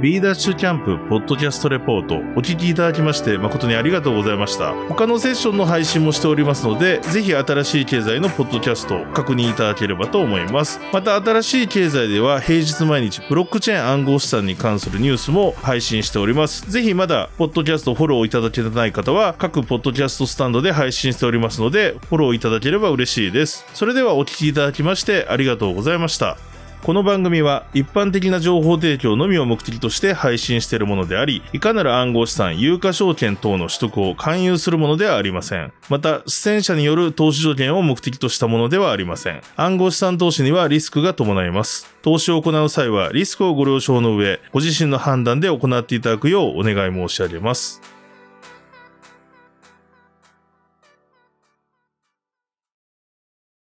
B ダッシュキャンプポッドキャストレポート。お聞きいただきまして誠にありがとうございました。他のセッションの配信もしておりますのでぜひ新しい経済のポッドキャストを確認いただければと思います。また新しい経済では平日毎日ブロックチェーン暗号資産に関するニュースも配信しております。ぜひまだポッドキャストフォローいただけてない方は各ポッドキャストスタンドで配信しておりますのでフォローいただければ嬉しいです。それではお聞きいただきましてありがとうございました。この番組は一般的な情報提供のみを目的として配信しているものであり、いかなる暗号資産、有価証券等の取得を勧誘するものではありません。また、出演者による投資条件を目的としたものではありません。暗号資産投資にはリスクが伴います。投資を行う際はリスクをご了承の上、ご自身の判断で行っていただくようお願い申し上げます。